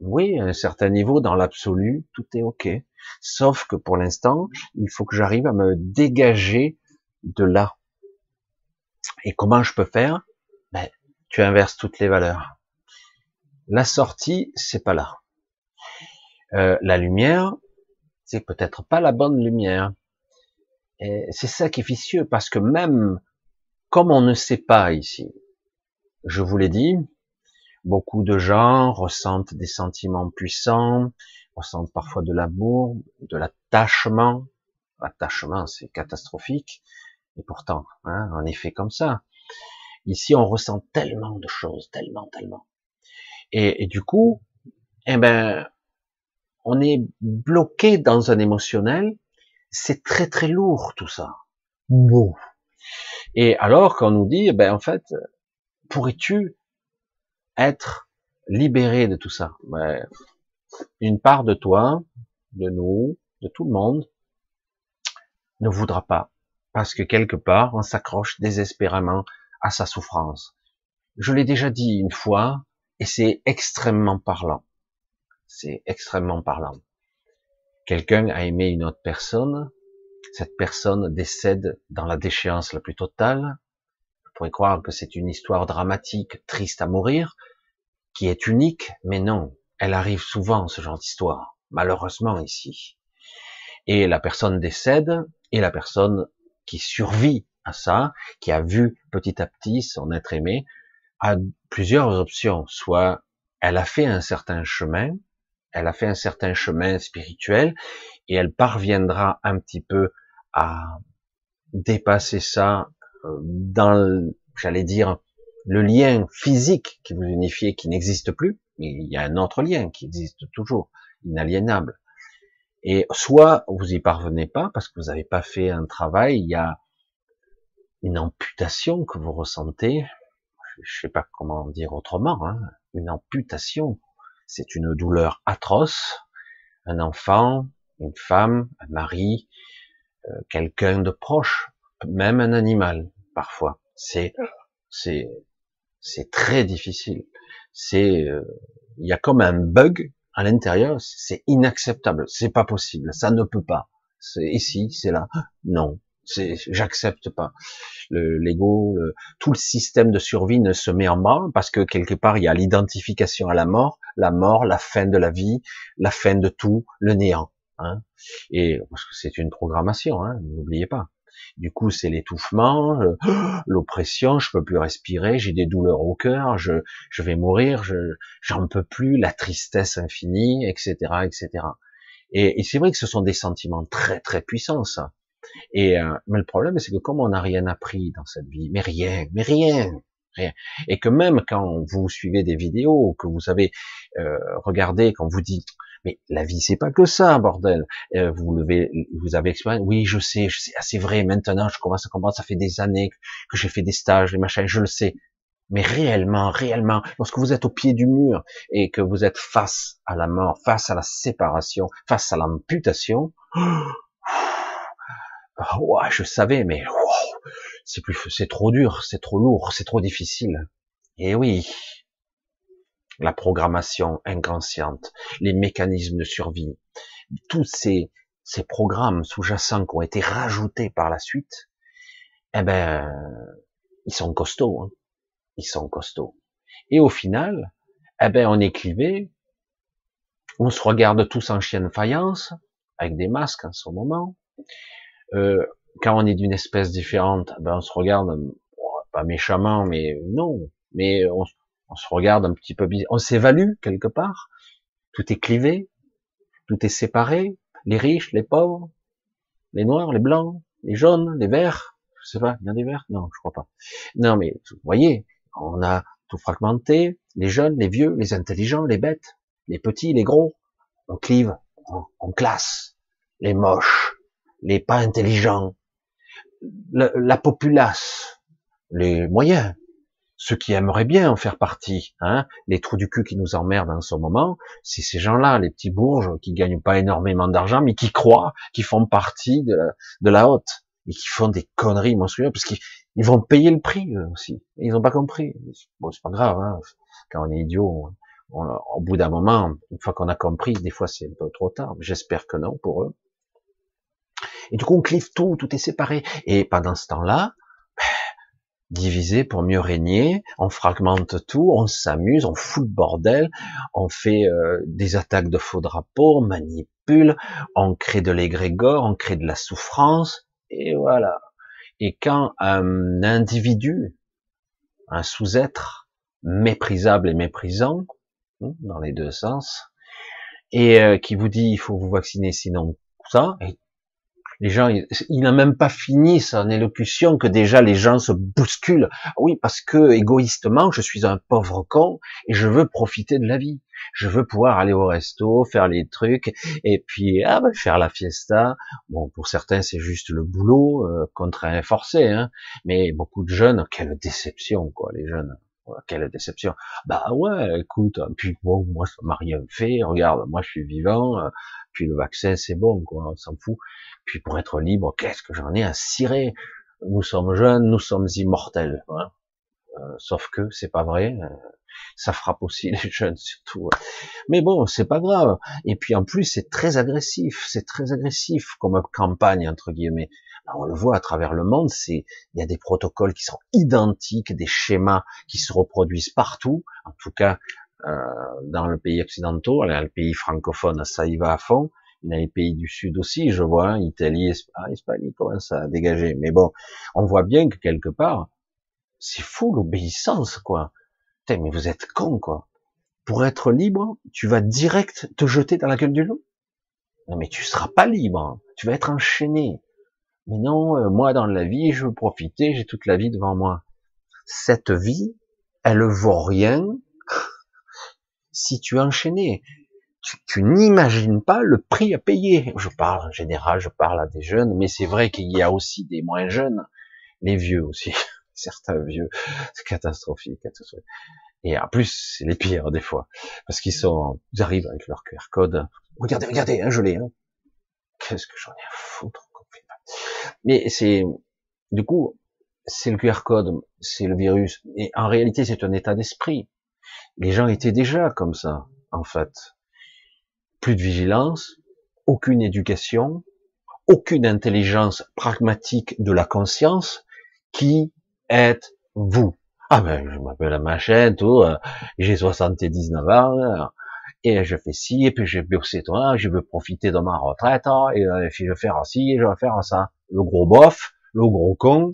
Speaker 1: Oui, à un certain niveau, dans l'absolu, tout est ok. Sauf que pour l'instant, il faut que j'arrive à me dégager de là. Et comment je peux faire? Ben, Tu inverses toutes les valeurs. La sortie, c'est pas là. Euh, la lumière, c'est peut-être pas la bonne lumière. C'est ça qui est vicieux, parce que même comme on ne sait pas ici, je vous l'ai dit, Beaucoup de gens ressentent des sentiments puissants, ressentent parfois de l'amour, de l'attachement. L'attachement, c'est catastrophique. Et pourtant, hein, en effet, comme ça. Ici, on ressent tellement de choses, tellement, tellement. Et, et du coup, eh ben, on est bloqué dans un émotionnel. C'est très, très lourd, tout ça. Bon. Et alors qu'on nous dit, ben, en fait, pourrais-tu être libéré de tout ça? Ben, Une part de toi, de nous, de tout le monde, ne voudra pas. Parce que quelque part, on s'accroche désespérément à sa souffrance. Je l'ai déjà dit une fois, et c'est extrêmement parlant. C'est extrêmement parlant. Quelqu'un a aimé une autre personne, cette personne décède dans la déchéance la plus totale. Vous pourrait croire que c'est une histoire dramatique, triste à mourir, qui est unique, mais non, elle arrive souvent, ce genre d'histoire, malheureusement ici. Et la personne décède, et la personne qui survit à ça, qui a vu petit à petit son être aimé, a plusieurs options. Soit elle a fait un certain chemin, elle a fait un certain chemin spirituel, et elle parviendra un petit peu à dépasser ça euh, dans, j'allais dire, le lien physique qui vous unifiez, qui n'existe plus, mais il y a un autre lien qui existe toujours, inaliénable. Et soit vous y parvenez pas parce que vous n'avez pas fait un travail, il y a une amputation que vous ressentez, je sais pas comment dire autrement, hein, une amputation, c'est une douleur atroce, un enfant, une femme, un mari, euh, quelqu'un de proche, même un animal parfois. C'est c'est c'est très difficile. C'est euh, il y a comme un bug à l'intérieur, c'est inacceptable, c'est pas possible, ça ne peut pas. C'est ici, c'est là. Non, c'est j'accepte pas. Le l'ego, tout le système de survie ne se met en branle parce que quelque part il y a l'identification à la mort, la mort, la fin de la vie, la fin de tout, le néant. Hein. Et parce que c'est une programmation, hein, n'oubliez pas. Du coup, c'est l'étouffement, euh, <gasps> l'oppression, je peux plus respirer, j'ai des douleurs au cœur, je, je vais mourir, je j'en peux plus, la tristesse infinie, etc., etc. Et, et c'est vrai que ce sont des sentiments très très puissants, ça. Et euh, mais le problème, c'est que comme on n'a rien appris dans cette vie, mais rien, mais rien, rien, et que même quand vous suivez des vidéos, que vous avez euh, regardé, quand vous dit mais la vie, c'est pas que ça, bordel. Euh, vous levez, vous avez expérience. Oui, je sais, je sais. Ah, c'est vrai. Maintenant, je commence à comprendre. Ça fait des années que j'ai fait des stages, des machins. Je le sais. Mais réellement, réellement, lorsque vous êtes au pied du mur et que vous êtes face à la mort, face à la séparation, face à l'amputation, <gasps> ouais, je savais, mais c'est plus, c'est trop dur, c'est trop lourd, c'est trop difficile. Et oui, la programmation inconsciente, les mécanismes de survie, tous ces, ces programmes sous-jacents qui ont été rajoutés par la suite, eh ben, ils sont costauds, hein. ils sont costauds. Et au final, eh ben, on est clivé, on se regarde tous en chien de faïence, avec des masques en ce moment. Euh, quand on est d'une espèce différente, eh ben, on se regarde, pas méchamment, mais non, mais on, on se regarde un petit peu, on s'évalue quelque part, tout est clivé, tout est séparé, les riches, les pauvres, les noirs, les blancs, les jaunes, les verts, je sais pas, il y a des verts? Non, je crois pas. Non, mais vous voyez, on a tout fragmenté, les jeunes, les vieux, les intelligents, les bêtes, les petits, les gros, on clive, on, classe, les moches, les pas intelligents, la populace, les moyens, ceux qui aimeraient bien en faire partie, hein, les trous du cul qui nous emmerdent en ce moment, c'est ces gens-là, les petits bourges qui gagnent pas énormément d'argent, mais qui croient qu'ils font partie de la, haute et qui font des conneries monstrueuses parce qu'ils vont payer le prix aussi. ils n'ont pas compris. Bon, c'est pas grave. Hein, quand on est idiot, au bout d'un moment, une fois qu'on a compris, des fois c'est un peu trop tard. J'espère que non pour eux. Et du coup, on clive tout, tout est séparé. Et pendant ce temps-là, diviser pour mieux régner, on fragmente tout, on s'amuse, on fout le bordel, on fait euh, des attaques de faux drapeaux, on manipule, on crée de l'égrégore, on crée de la souffrance, et voilà. Et quand un individu, un sous-être, méprisable et méprisant, hein, dans les deux sens, et euh, qui vous dit il faut vous vacciner sinon ça, les gens, il, n'a même pas fini son élocution que déjà les gens se bousculent. Oui, parce que égoïstement, je suis un pauvre con et je veux profiter de la vie. Je veux pouvoir aller au resto, faire les trucs et puis ah ben, faire la fiesta. Bon, pour certains, c'est juste le boulot euh, contraint et forcé, hein. mais beaucoup de jeunes, quelle déception quoi, les jeunes. Quelle déception. Bah ouais, écoute, puis bon, moi ça m'a rien fait. Regarde, moi je suis vivant. Euh, puis le vaccin c'est bon, quoi, on s'en fout. Puis pour être libre, qu'est-ce que j'en ai à cirer? Nous sommes jeunes, nous sommes immortels. Hein euh, sauf que c'est pas vrai. Ça frappe aussi <laughs> les jeunes surtout. Mais bon, c'est pas grave. Et puis en plus, c'est très agressif. C'est très agressif comme campagne entre guillemets. on le voit à travers le monde. C'est il y a des protocoles qui sont identiques, des schémas qui se reproduisent partout. En tout cas, euh, dans le pays occidentaux, le pays francophone, ça y va à fond. Il y a les pays du Sud aussi, je vois, hein, Italie, Espagne, Espagne, ils commencent à dégager. Mais bon, on voit bien que quelque part, c'est fou l'obéissance, quoi. Mais vous êtes con, quoi. Pour être libre, tu vas direct te jeter dans la gueule du loup. Non, mais tu seras pas libre. Tu vas être enchaîné. Mais non, euh, moi, dans la vie, je veux profiter, j'ai toute la vie devant moi. Cette vie, elle vaut rien <laughs> si tu es enchaîné tu, n'imagines pas le prix à payer. Je parle en général, je parle à des jeunes, mais c'est vrai qu'il y a aussi des moins jeunes, les vieux aussi, <laughs> certains vieux, <laughs> c'est catastrophique. Et en plus, c'est les pires des fois, parce qu'ils sont, ils arrivent avec leur QR code. Regardez, regardez, hein, je l'ai. Hein. Qu'est-ce que j'en ai à foutre Mais c'est, du coup, c'est le QR code, c'est le virus. Et en réalité, c'est un état d'esprit. Les gens étaient déjà comme ça, en fait plus de vigilance, aucune éducation, aucune intelligence pragmatique de la conscience. Qui êtes-vous Ah ben, je m'appelle machin, tout, euh, j'ai 79 ans, euh, et je fais ci, et puis j'ai bossé toi, je veux profiter de ma retraite, hein, et, euh, puis je vais faire ci, et je vais faire ça. Le gros bof, le gros con,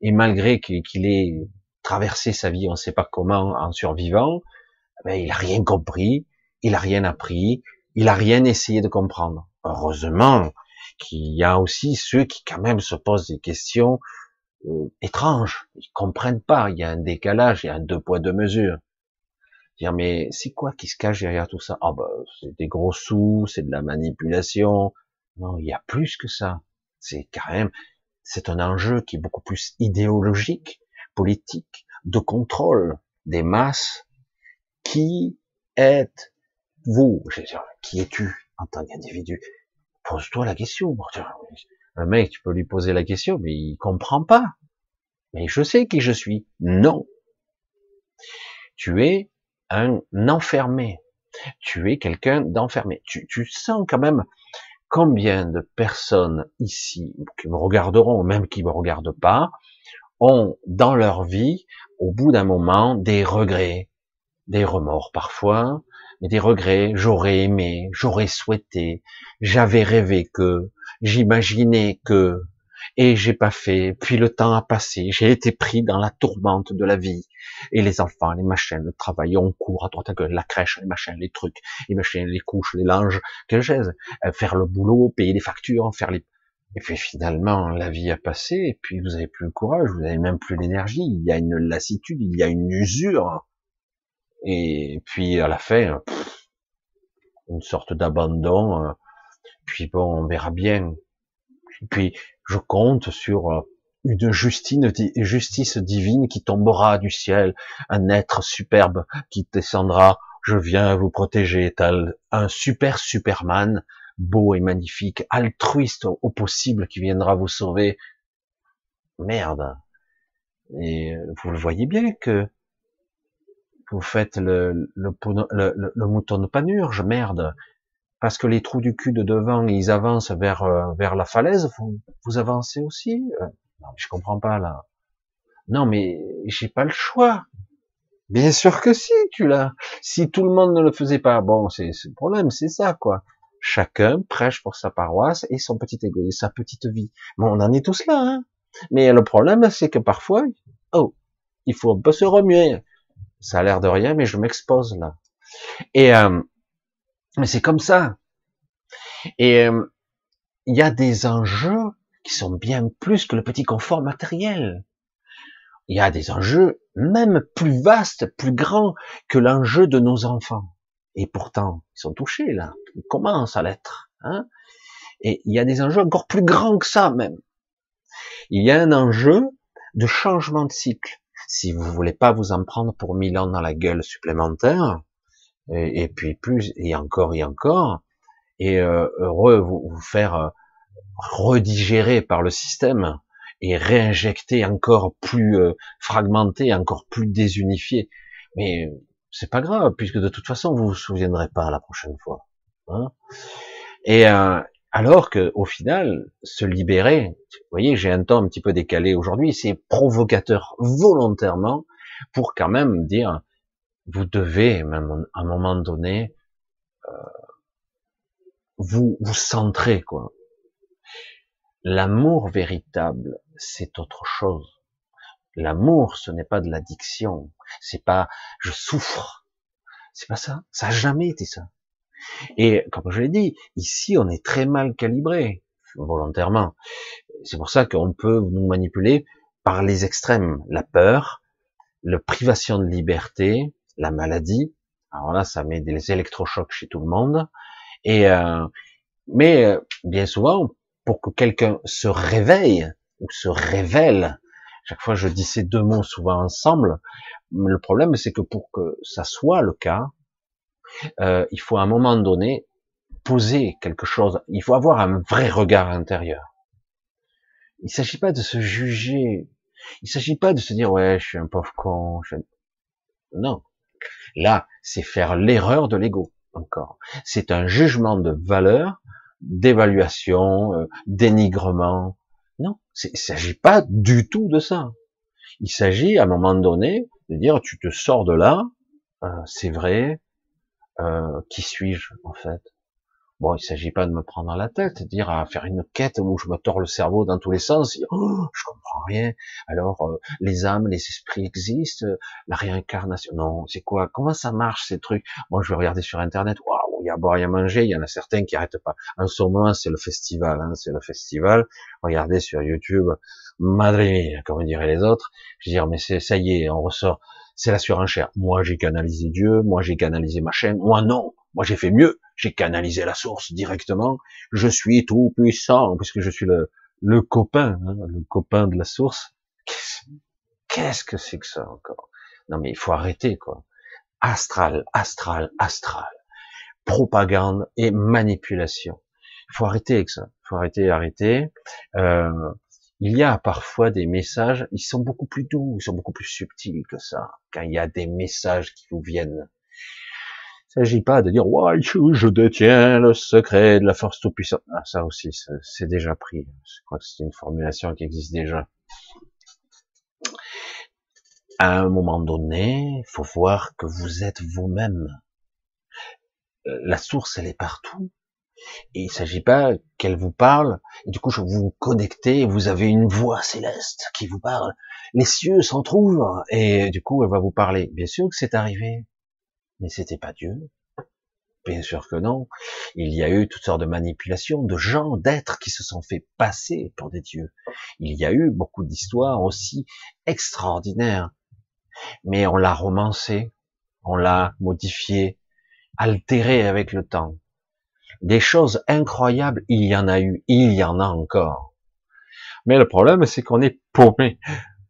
Speaker 1: et malgré qu'il ait traversé sa vie, on ne sait pas comment, en survivant, ben, il a rien compris, il a rien appris, il a rien essayé de comprendre. Heureusement qu'il y a aussi ceux qui quand même se posent des questions euh, étranges. Ils comprennent pas. Il y a un décalage, il y a un deux poids deux mesures. Dire mais c'est quoi qui se cache derrière tout ça? Ah ben c'est des gros sous, c'est de la manipulation. Non, il y a plus que ça. C'est quand même c'est un enjeu qui est beaucoup plus idéologique, politique, de contrôle des masses. Qui est vous, qui es-tu en tant qu'individu? Pose-toi la question. Un mec, tu peux lui poser la question, mais il comprend pas. Mais je sais qui je suis. Non. Tu es un enfermé. Tu es quelqu'un d'enfermé. Tu, sens quand même combien de personnes ici qui me regarderont, même qui me regardent pas, ont dans leur vie, au bout d'un moment, des regrets, des remords parfois, mais des regrets, j'aurais aimé, j'aurais souhaité, j'avais rêvé que, j'imaginais que, et j'ai pas fait, puis le temps a passé, j'ai été pris dans la tourmente de la vie, et les enfants, les machins, le travail, on court à droite à la crèche, les machins, les trucs, les machins, les couches, les linges, que j'ai, euh, faire le boulot, payer les factures, faire les, et puis finalement, la vie a passé, et puis vous avez plus le courage, vous avez même plus l'énergie, il y a une lassitude, il y a une usure, et puis à la fin, une sorte d'abandon. Euh, puis bon, on verra bien. Puis je compte sur euh, une justice divine qui tombera du ciel, un être superbe qui descendra. Je viens vous protéger, tel un super Superman, beau et magnifique, altruiste au possible, qui viendra vous sauver. Merde. Et vous le voyez bien que vous faites le, le, mouton de panurge, merde. Parce que les trous du cul de devant, ils avancent vers, euh, la falaise, vous, vous avancez aussi? Euh, Non, je comprends pas là. Non, mais j'ai pas le choix. Bien sûr que si, tu l'as. Si tout le monde ne le faisait pas, bon, c'est le problème, c'est ça, quoi. Chacun prêche pour sa paroisse et son petit égoïsme, sa petite vie. Bon, on en est tous là, hein. Mais le problème, c'est que parfois, oh, il faut un peu se remuer Ça a l'air de rien, mais je m'expose là. Et euh, mais c'est comme ça. Et euh, il y a des enjeux qui sont bien plus que le petit confort matériel. Il y a des enjeux même plus vastes, plus grands que l'enjeu de nos enfants. Et pourtant, ils sont touchés là. Ils commencent à l'être. Hein Et il y a des enjeux encore plus grands que ça même. Il y a un enjeu de changement de cycle. Si vous voulez pas vous en prendre pour mille ans dans la gueule supplémentaire, et, puis plus, et encore et encore, et euh, heureux vous, vous faire euh, redigérer par le système et réinjecter encore plus euh, fragmenté, encore plus désunifié. Mais c'est pas grave, puisque de toute façon vous vous souviendrez pas la prochaine fois. Hein et euh, alors que au final, se libérer, vous voyez, j'ai un temps un petit peu décalé aujourd'hui, c'est provocateur volontairement pour quand même dire, vous devez, même à un moment donné, euh, vous vous centrer quoi. L'amour véritable, c'est autre chose. L'amour, ce n'est pas de l'addiction. C'est pas je souffre. C'est pas ça. Ça a jamais été ça. Et comme je l'ai dit, ici, on est très mal calibré volontairement. C'est pour ça qu'on peut nous manipuler par les extrêmes, la peur, la privation de liberté, la maladie. Alors là, ça met des électrochocs chez tout le monde. Et euh, mais euh, bien souvent, pour que quelqu'un se réveille ou se révèle, chaque fois je dis ces deux mots souvent ensemble, le problème c'est que pour que ça soit le cas, euh, il faut à un moment donné poser quelque chose, il faut avoir un vrai regard intérieur. Il ne s'agit pas de se juger, il ne s'agit pas de se dire ouais je suis un pauvre con, non. Là, c'est faire l'erreur de l'ego encore. C'est un jugement de valeur, d'évaluation, euh, dénigrement. Non, il ne s'agit pas du tout de ça. Il s'agit à un moment donné de dire tu te sors de là, euh, c'est vrai, euh, qui suis-je en fait? Bon, il s'agit pas de me prendre la tête, dire à faire une quête où je me tords le cerveau dans tous les sens. oh, je comprends rien. Alors, euh, les âmes, les esprits existent, la réincarnation. Non, c'est quoi? Comment ça marche ces trucs? Moi, je vais regarder sur Internet. Waouh, il y a à boire, il y a à manger. Il y en a certains qui arrêtent pas. En ce moment, c'est le festival. Hein, c'est le festival. Regardez sur YouTube, Madre comme diraient les autres. Je veux dire, mais c'est ça y est, on ressort c'est la surenchère. Moi, j'ai canalisé Dieu, moi, j'ai canalisé ma chaîne, moi, non. Moi, j'ai fait mieux. J'ai canalisé la source directement. Je suis tout puissant, puisque je suis le, le copain, hein, le copain de la source. Qu'est-ce que c'est que ça encore? Non, mais il faut arrêter, quoi. Astral, astral, astral. Propagande et manipulation. Il faut arrêter avec ça. Il faut arrêter, arrêter. Euh, il y a parfois des messages, ils sont beaucoup plus doux, ils sont beaucoup plus subtils que ça, quand il y a des messages qui vous viennent. Il ne s'agit pas de dire, ouais, je détiens le secret de la force tout-puissante. Ah, ça aussi, c'est déjà pris. Je crois que c'est une formulation qui existe déjà. À un moment donné, il faut voir que vous êtes vous-même. Euh, la source, elle est partout. Il s'agit pas qu'elle vous parle, et du coup vous vous connectez, vous avez une voix céleste qui vous parle. Les cieux s'entr'ouvrent, et du coup elle va vous parler. Bien sûr que c'est arrivé, mais c'était pas Dieu. Bien sûr que non. Il y a eu toutes sortes de manipulations, de gens, d'êtres qui se sont fait passer pour des dieux. Il y a eu beaucoup d'histoires aussi extraordinaires. Mais on l'a romancé, on l'a modifié, altéré avec le temps. Des choses incroyables, il y en a eu, il y en a encore. Mais le problème, c'est qu'on est paumé,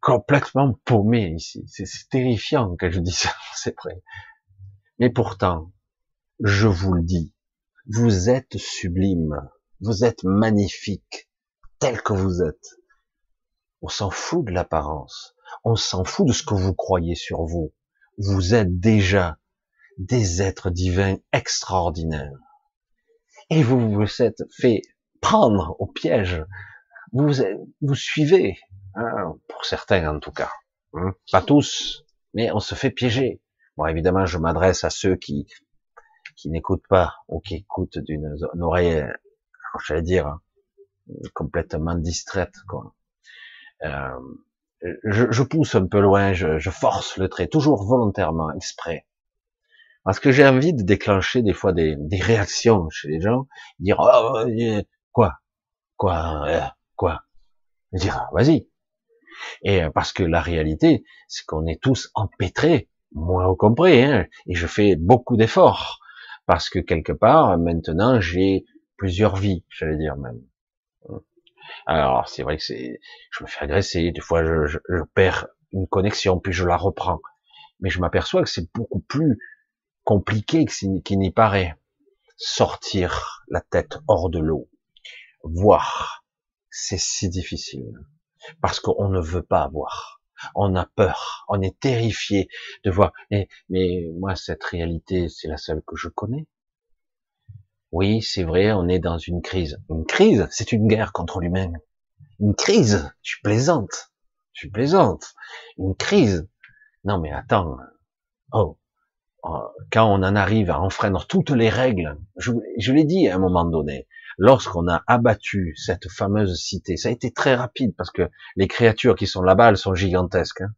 Speaker 1: complètement paumé ici. C'est terrifiant quand je dis ça, <laughs> c'est vrai. Mais pourtant, je vous le dis, vous êtes sublime, vous êtes magnifique, tel que vous êtes. On s'en fout de l'apparence, on s'en fout de ce que vous croyez sur vous. Vous êtes déjà des êtres divins extraordinaires et vous vous êtes fait prendre au piège. Vous vous suivez, hein, pour certains en tout cas, hein, pas tous, mais on se fait piéger. Bon, évidemment, je m'adresse à ceux qui qui n'écoutent pas ou qui écoutent d'une oreille, j'allais dire, complètement distraite. Euh, je, pousse un peu loin, je, force le trait, toujours volontairement, exprès. Parce que j'ai envie de déclencher des fois des, des réactions chez les gens, dire oh, quoi, quoi, euh, quoi, dire vas-y. Et euh, parce que la réalité, c'est qu'on est tous empêtrés, moi au compris, hein, et je fais beaucoup d'efforts parce que quelque part maintenant j'ai plusieurs vies, j'allais dire même. Alors c'est vrai que c'est, je me fais agresser, des fois je, je, perds une connexion, puis je la reprends. Mais je m'aperçois que c'est beaucoup plus compliqué qu'il n'y paraît. Sortir la tête hors de l'eau, voir, c'est si difficile parce qu'on ne veut pas voir. On a peur, on est terrifié de voir. Mais, mais moi, cette réalité, c'est la seule que je connais. Oui, c'est vrai, on est dans une crise. Une crise, c'est une guerre contre l'humain. Une crise, tu plaisantes. Tu plaisantes. Une crise. Non, mais attends. Oh. Oh quand on en arrive à enfreindre toutes les règles, je, je l'ai dit à un moment donné, lorsqu'on a abattu cette fameuse cité, ça a été très rapide parce que les créatures qui sont là-bas, elles sont gigantesques. Hein.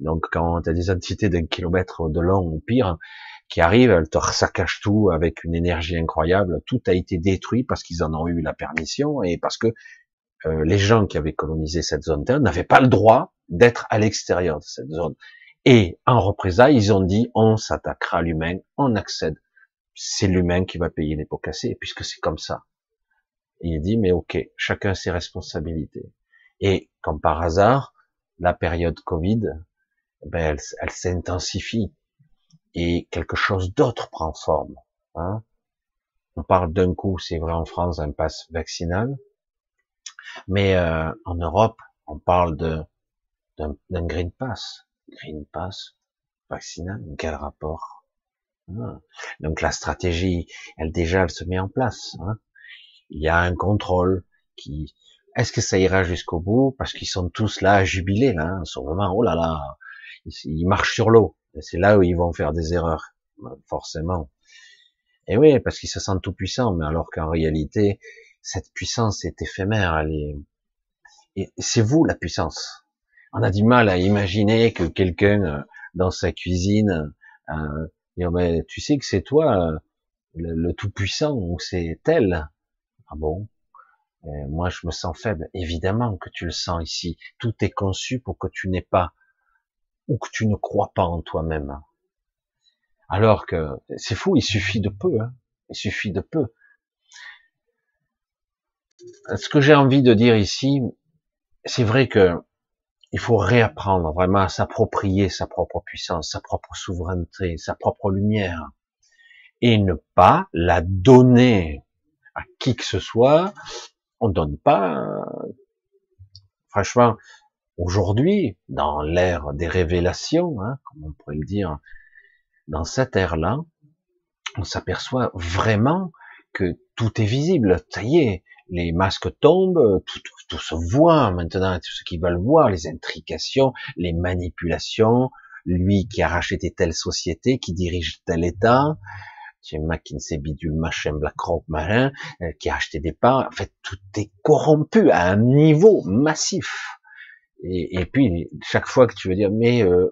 Speaker 1: Donc quand tu as des entités d'un kilomètre de long ou pire, qui arrivent, elles te saccagent tout avec une énergie incroyable. Tout a été détruit parce qu'ils en ont eu la permission et parce que euh, les gens qui avaient colonisé cette zone terre n'avaient pas le droit d'être à l'extérieur de cette zone. Et en représailles, ils ont dit on s'attaquera à l'humain, on accède. C'est l'humain qui va payer les pots cassés, puisque c'est comme ça. Et il dit mais ok, chacun ses responsabilités. Et comme par hasard, la période Covid, ben, elle, s'intensifie et quelque chose d'autre prend forme. Hein. On parle d'un coup, c'est vrai en France, d'un pass vaccinal, mais euh, en Europe, on parle d'un green pass. Green pass vaccinal, quel rapport? Ah. Donc la stratégie, elle déjà, elle se met en place. Hein. Il y a un contrôle qui. Est-ce que ça ira jusqu'au bout? Parce qu'ils sont tous là à jubiler là, en ce moment. Oh là là, ils marchent sur l'eau. C'est là où ils vont faire des erreurs, forcément. Et oui, parce qu'ils se sentent tout puissants, mais alors qu'en réalité, cette puissance est éphémère. Elle est... Et c'est vous la puissance. On a du mal à imaginer que quelqu'un euh, dans sa cuisine, euh, mais tu sais que c'est toi euh, le, tout puissant ou c'est elle. Ah bon? Moi, je me sens faible. Évidemment que tu le sens ici. Tout est conçu pour que tu n'aies pas ou que tu ne crois pas en toi-même. Alors que c'est fou, il suffit de peu, hein. il suffit de peu. Ce que j'ai envie de dire ici, c'est vrai que il faut réapprendre vraiment à s'approprier sa propre puissance, sa propre souveraineté, sa propre lumière, et ne pas la donner à qui que ce soit. On donne pas, franchement, Aujourd'hui, dans l'ère des révélations, hein, comme on pourrait le dire, dans cette ère-là, on s'aperçoit vraiment que tout est visible. Ça y est, les masques tombent, tout, tout, se voit maintenant, tout ce qu'ils veulent voir, les intrications, les manipulations, lui qui a racheté telle société, qui dirige tel État, c'est McKinsey bidule machin BlackRock euh, qui a acheté des parts. En fait, tout est corrompu à un niveau massif. Et, et, puis, chaque fois que tu veux dire, mais, euh,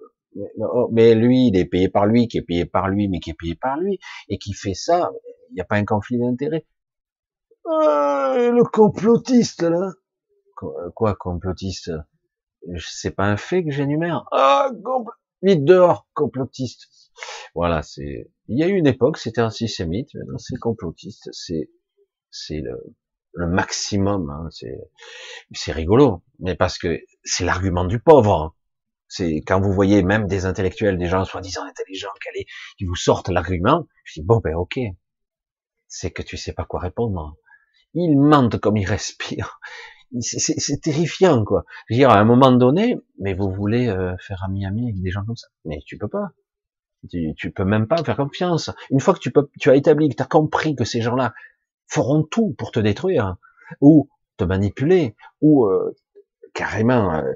Speaker 1: oh, mais lui, il est payé par lui, qui est payé par lui, mais qui est payé par lui, et qui fait ça, il n'y a pas un conflit d'intérêt. Euh, le complotiste, là. Quoi, complotiste? C'est pas un fait que j'énumère? Ah, vite dehors, complotiste. Voilà, c'est. Il y a eu une époque, c'était antisémite, maintenant c'est complotiste. C'est, c'est le, le maximum. Hein, c'est rigolo, mais parce que c'est l'argument du pauvre. C'est quand vous voyez même des intellectuels, des gens soi-disant intelligents, qui vous sortent l'argument, je dis bon ben ok, c'est que tu sais pas quoi répondre. Ils mentent comme ils respirent. C'est terrifiant quoi. Je veux dire à un moment donné, mais vous voulez euh, faire ami-ami avec des gens comme ça, mais tu peux pas. Tu, tu peux même pas faire confiance. Une fois que tu peux, tu as établi, que tu as compris que ces gens-là, feront tout pour te détruire, ou te manipuler, ou euh, carrément euh,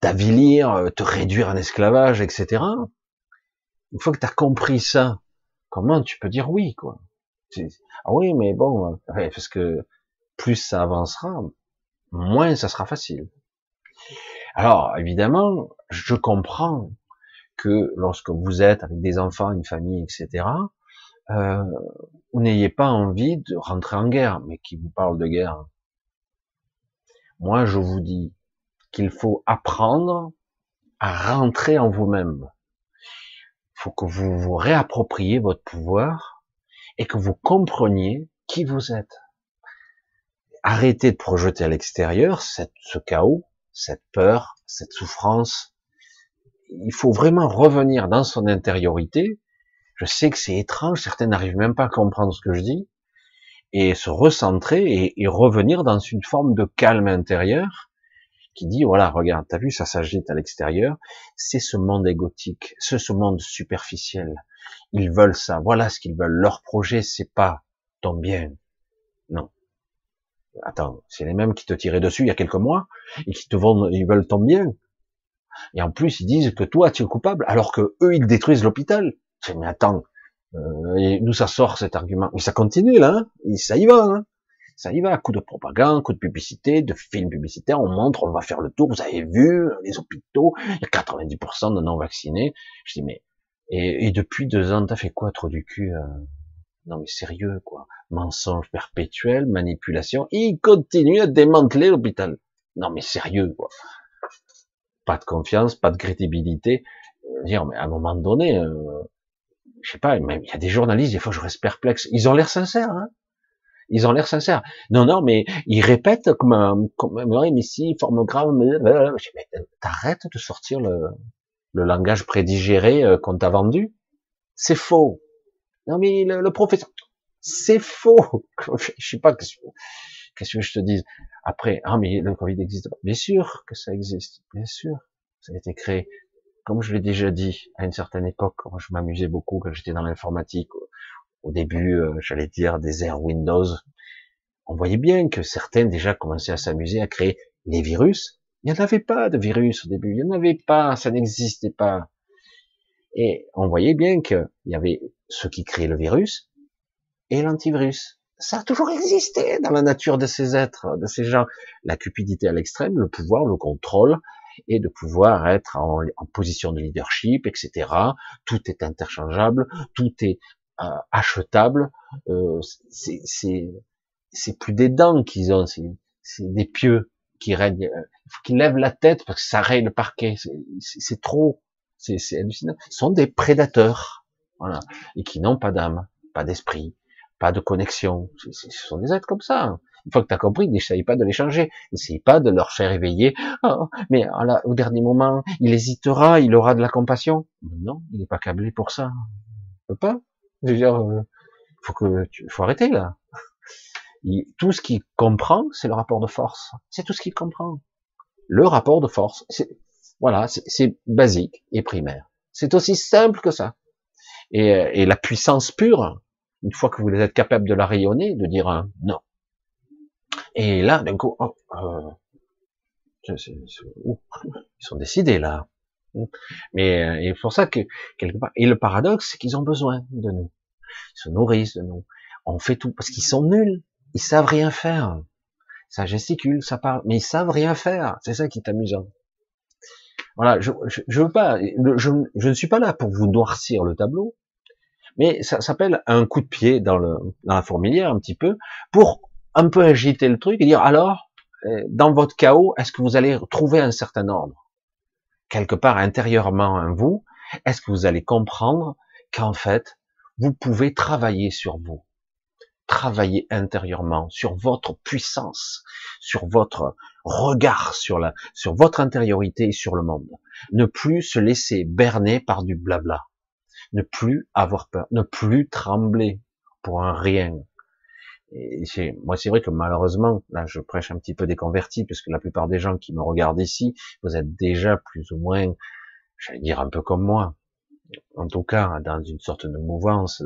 Speaker 1: t'avilir, euh, te réduire en esclavage, etc. Une fois que tu as compris ça, comment tu peux dire oui, quoi? Ah oui, mais bon, parce que plus ça avancera, moins ça sera facile. Alors, évidemment, je comprends que lorsque vous êtes avec des enfants, une famille, etc., euh, vous n'ayez pas envie de rentrer en guerre. Mais qui vous parle de guerre? Moi, je vous dis qu'il faut apprendre à rentrer en vous-même. Il faut que vous vous réappropriez votre pouvoir et que vous compreniez qui vous êtes. Arrêtez de projeter à l'extérieur ce chaos, cette peur, cette souffrance. Il faut vraiment revenir dans son intériorité. Je sais que c'est étrange, certains n'arrivent même pas à comprendre ce que je dis, et se recentrer et, et revenir dans une forme de calme intérieur qui dit voilà regarde t'as vu ça s'agite à l'extérieur c'est ce monde égotique c'est ce monde superficiel. Ils veulent ça voilà ce qu'ils veulent. Leur projet c'est pas ton bien. Non. Attends c'est les mêmes qui te tiraient dessus il y a quelques mois et qui te vendent ils veulent ton bien. Et en plus ils disent que toi tu es coupable alors que eux ils détruisent l'hôpital. Mais attends euh, nous ça sort cet argument? Mais ça continue là hein. Ça y va hein ça y va, coup de propagande, coup de publicité, de films publicitaires, on montre, on va faire le tour, vous avez vu, les hôpitaux, il y a 90% de non-vaccinés. Je dis, mais, et, depuis deux ans, t'as fait quoi, trop du cul euh? Non mais sérieux, quoi. Mensonge perpétuel, manipulation, il continue à démanteler l'hôpital. Non mais sérieux, quoi. Pas de confiance, pas de crédibilité. Dire, mais à un moment donné, euh, je sais pas, même il y a des journalistes, des fois je reste perplexe. Ils ont l'air sincères, hein ils ont l'air sincères. Non, non, mais ils répètent comme un, comme, forme grave, mais, t'arrêtes de sortir le, le langage prédigéré euh, qu'on t'a vendu. C'est faux. Non, mais le, professeur, c'est faux. <laughs> Je sais pas, qu'est-ce que je te dise. Après, ah, mais le Covid existe. Bien sûr que ça existe. Bien sûr. Ça a été créé. Comme je l'ai déjà dit, à une certaine époque, quand je m'amusais beaucoup, quand j'étais dans l'informatique, au début, euh, j'allais dire des airs Windows, on voyait bien que certains déjà commençaient à s'amuser à créer les virus. Il n'y en avait pas de virus au début, il n'y en avait pas, ça n'existait pas. Et on voyait bien qu'il y avait ceux qui créaient le virus et l'antivirus. Ça a toujours existé dans la nature de ces êtres, de ces gens. La cupidité à l'extrême, le pouvoir, le contrôle, et de pouvoir être en, en, position de leadership, etc. Tout est interchangeable, tout est euh, achetable. Euh, c'est plus des dents qu'ils ont, c'est des pieux qui règnent. Euh, il qu'ils lèvent la tête parce que ça règne le parquet. C'est trop, c'est hallucinant. Ce sont des prédateurs, voilà, et qui n'ont pas d'âme, pas d'esprit, pas de connexion. Ce sont des êtres comme ça. Une fois que tu compris, n'essaye pas de les changer. N'essaye pas de leur faire éveiller. Oh, mais au dernier moment, il hésitera, il aura de la compassion. Non, il n'est pas câblé pour ça. Il peut pas. Je veux dire, euh, faut que faut arrêter là. tout ce qu'il comprend, c'est le rapport de force. C'est tout ce qu'il comprend. Le rapport de force. Voilà, c'est basique et primaire. C'est aussi simple que ça. Et, et, la puissance pure, une fois que vous êtes capable de la rayonner, de dire un non. Et là, d'un coup, oh, euh, ils sont décidés là. Mais euh, pour ça que quelque part, et le paradoxe, c'est qu'ils ont besoin de nous. Ils se nourrissent de nous. On fait tout parce qu'ils sont nuls. Ils savent rien faire. Ça gesticule, ça parle, mais ils savent rien faire. C'est ça qui est amusant. Voilà, je, je, veux pas, je, je, ne suis pas là pour vous noircir le tableau, mais ça s'appelle un coup de pied dans, le, dans la fourmilière un petit peu pour un peu agiter le truc et dire alors, euh, dans votre chaos, est-ce que vous allez trouver un certain ordre? Quelque part intérieurement en vous, est-ce que vous allez comprendre qu'en fait, vous pouvez travailler sur vous, travailler intérieurement, sur votre puissance, sur votre regard sur la, sur votre intériorité et sur le monde. Ne plus se laisser berner par du blabla. Ne plus avoir peur, ne plus trembler pour un rien, et moi, c'est vrai que malheureusement, là, je prêche un petit peu des convertis, puisque la plupart des gens qui me regardent ici, vous êtes déjà plus ou moins, j'allais dire un peu comme moi, en tout cas, dans une sorte de mouvance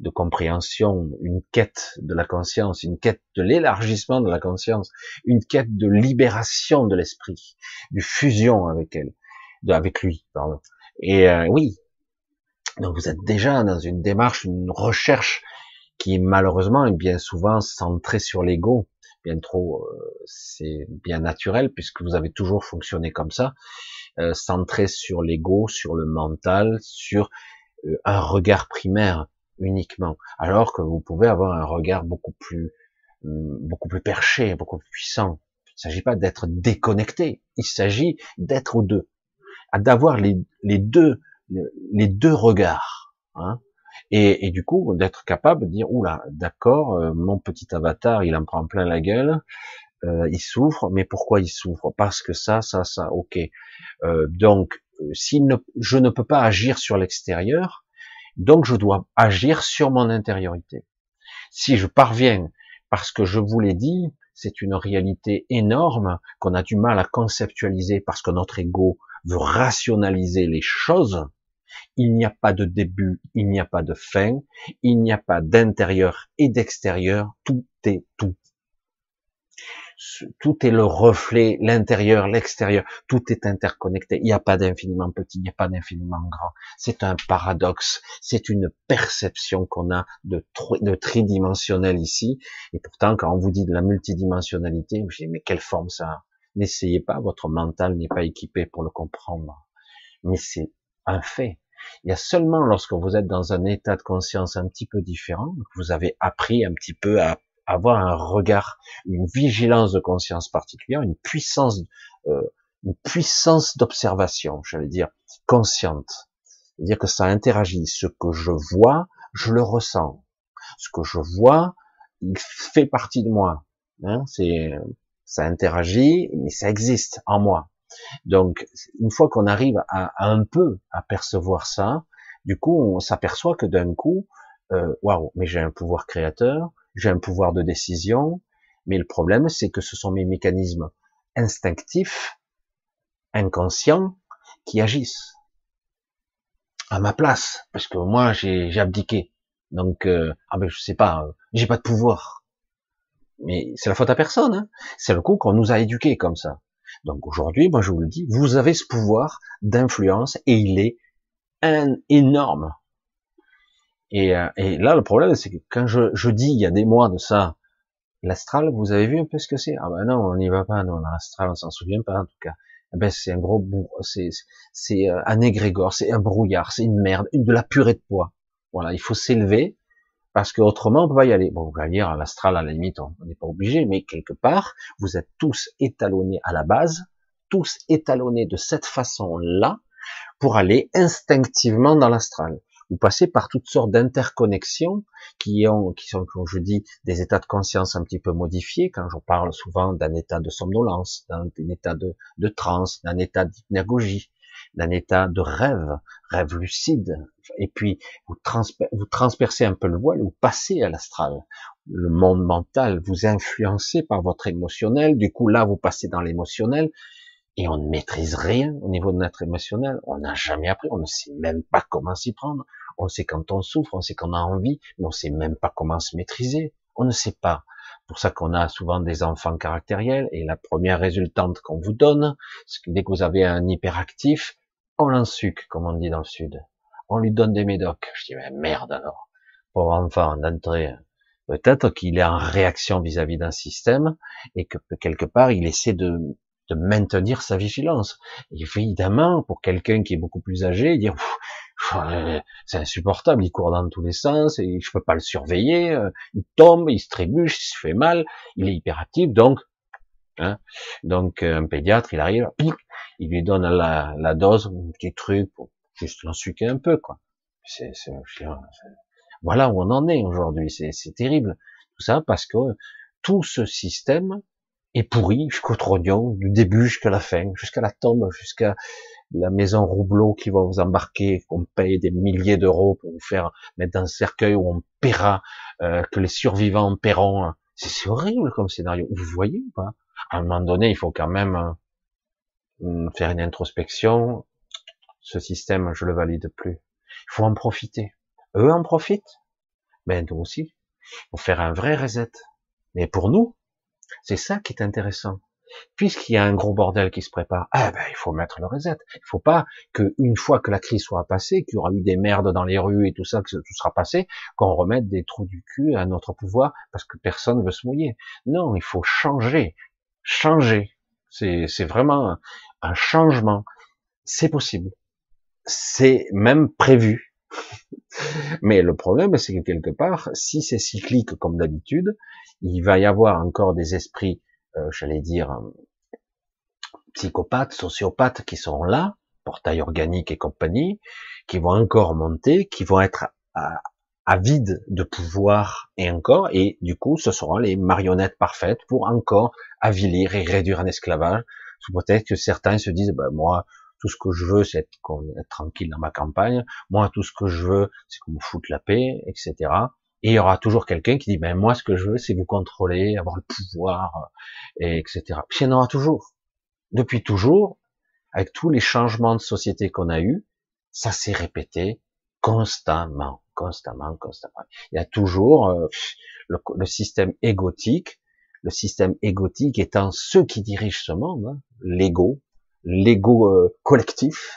Speaker 1: de, compréhension, une quête de la conscience, une quête de l'élargissement de la conscience, une quête de libération de l'esprit, du fusion avec elle, de, avec lui, pardon. Et euh, oui, donc vous êtes déjà dans une démarche, une recherche qui malheureusement est bien souvent centré sur l'ego, bien trop, euh, c'est bien naturel puisque vous avez toujours fonctionné comme ça, euh, centré sur l'ego, sur le mental, sur euh, un regard primaire uniquement, alors que vous pouvez avoir un regard beaucoup plus, hum, beaucoup plus perché, beaucoup plus puissant. Il ne s'agit pas d'être déconnecté, il s'agit d'être aux deux, d'avoir les, les deux, les deux regards. Hein et, et, du coup d'être capable de dire oula d'accord euh, mon petit avatar il en prend plein la gueule euh, il souffre mais pourquoi il souffre? Parce que ça ça ça ok. Euh, donc euh, si je ne peux pas agir sur l'extérieur donc je dois agir sur mon intériorité. Si je parviens parce que je vous l'ai dit c'est une réalité énorme qu'on a du mal à conceptualiser parce que notre ego veut rationaliser les choses il n'y a pas de début, il n'y a pas de fin, il n'y a pas d'intérieur et d'extérieur, tout est tout. Tout est le reflet, l'intérieur, l'extérieur, tout est interconnecté. Il n'y a pas d'infiniment petit, il n'y a pas d'infiniment grand. C'est un paradoxe, c'est une perception qu'on a de, tridimensionnel ici. Et pourtant, quand on vous dit de la multidimensionnalité, je dis, mais quelle forme ça N'essayez pas, votre mental n'est pas équipé pour le comprendre. Mais c'est un fait. Il y a seulement lorsque vous êtes dans un état de conscience un petit peu différent, vous avez appris un petit peu à avoir un regard, une vigilance de conscience particulière, une puissance, euh, une puissance d'observation, j'allais dire consciente, c'est-à-dire que ça interagit. Ce que je vois, je le ressens. Ce que je vois, il fait partie de moi. Hein, c'est, ça interagit, mais ça existe en moi. Donc, une fois qu'on arrive à, un peu à percevoir ça, du coup, on s'aperçoit que d'un coup, euh, waouh, mais j'ai un pouvoir créateur, j'ai un pouvoir de décision, mais le problème, c'est que ce sont mes mécanismes instinctifs, inconscients, qui agissent à ma place, parce que moi, j'ai abdiqué. Donc, euh, ah ben, je sais pas, euh, j'ai pas de pouvoir. Mais c'est la faute à personne. Hein. C'est le coup qu'on nous a éduqués comme ça. Donc aujourd'hui, moi je vous le dis, vous avez ce pouvoir d'influence et il est énorme. Et, euh, et, là, le problème, c'est que quand je, je, dis il y a des mois de ça, l'astral, vous avez vu un peu ce que c'est? Ah ben non, on n'y va pas, non, l'astral, on s'en souvient pas en tout cas. Eh ben c'est un gros c'est c'est euh, un égrégore, c'est un brouillard, c'est une merde, une de la purée de poids. Voilà, il faut s'élever parce que autrement on peut pas y aller. Bon, vous allez dire l'astral à la limite, on n'est pas obligé, mais quelque part, vous êtes tous étalonnés à la base, tous étalonnés de cette façon-là pour aller instinctivement dans l'astral. Vous passez par toutes sortes d'interconnexions qui sont, comme je dis, des états de conscience un petit peu modifiés. Quand je parle souvent d'un état de somnolence, d'un état de, de transe, d'un état d'hypnagogie, d'un état de rêve, rêve lucide, et puis vous, transpercez un peu le voile, vous passez à l'astral. Le monde mental vous influencez par votre émotionnel, du coup là vous passez dans l'émotionnel, et on ne maîtrise rien au niveau de notre émotionnel, on n'a jamais appris, on ne sait même pas comment s'y prendre, on sait quand on souffre, on sait qu'on a envie, mais on sait même pas comment se maîtriser, on ne sait pas. Pour ça qu'on a souvent des enfants caractériels, et la première résultante qu'on vous donne, c'est que dès que vous avez un hyperactif, on l'ensuque, comme on dit dans le sud. On lui donne des médocs. Je dis, mais merde alors. Pauvre enfant, d'entrée. Peut-être qu'il est en réaction vis-à-vis d'un système et que quelque part il essaie de, de maintenir sa vigilance. évidemment, pour quelqu'un qui est beaucoup plus âgé, dire c'est insupportable, il court dans tous les sens et je peux pas le surveiller, euh, il tombe, il se trébuche, il se fait mal, il est hyperactif, donc hein, donc un pédiatre, il arrive, il lui donne la, dose, un petit truc pour juste l'ensuquer un peu, quoi. C'est, voilà où on en est aujourd'hui. C'est terrible. Tout ça parce que tout ce système est pourri jusqu'au trognon, du début jusqu'à la fin, jusqu'à la tombe, jusqu'à la maison Roublot qui va vous embarquer, qu'on paye des milliers d'euros pour vous faire mettre dans un cercueil où on paiera, euh, que les survivants paieront. C'est horrible comme scénario. Vous voyez ou pas? À un moment donné, il faut quand même euh, faire une introspection. Ce système, je le valide plus. Il faut en profiter. Eux en profitent? Ben, nous aussi. Il faut faire un vrai reset. Mais pour nous, c'est ça qui est intéressant. Puisqu'il y a un gros bordel qui se prépare, eh ben, il faut mettre le reset. Il faut pas que une fois que la crise soit passée, qu'il y aura eu des merdes dans les rues et tout ça, que tout sera passé, qu'on remette des trous du cul à notre pouvoir parce que personne veut se mouiller. Non, il faut changer, changer. C'est, c'est vraiment un changement. C'est possible. C'est même prévu. <laughs> Mais le problème, c'est que quelque part, si c'est cyclique comme d'habitude, il va y avoir encore des esprits, euh, j'allais dire, psychopathes, sociopathes qui seront là, portail organique et compagnie, qui vont encore monter, qui vont être avides de pouvoir et encore, et du coup, ce seront les marionnettes parfaites pour encore avilir et réduire en esclavage, sous peut-être que certains se disent, ben, moi, tout ce que je veux, c'est être, tranquille dans ma campagne. Moi, tout ce que je veux, c'est qu'on me foute la paix, etc. Et il y aura toujours quelqu'un qui dit, ben moi, ce que je veux, c'est vous contrôler, avoir le pouvoir, et etc. Puis il y en aura toujours. Depuis toujours, avec tous les changements de société qu'on a eu, ça s'est répété constamment, constamment, constamment. Il y a toujours euh, le, le, système égotique, le système égotique étant ceux qui dirigent ce monde, hein, l'ego, l'ego euh, collectif.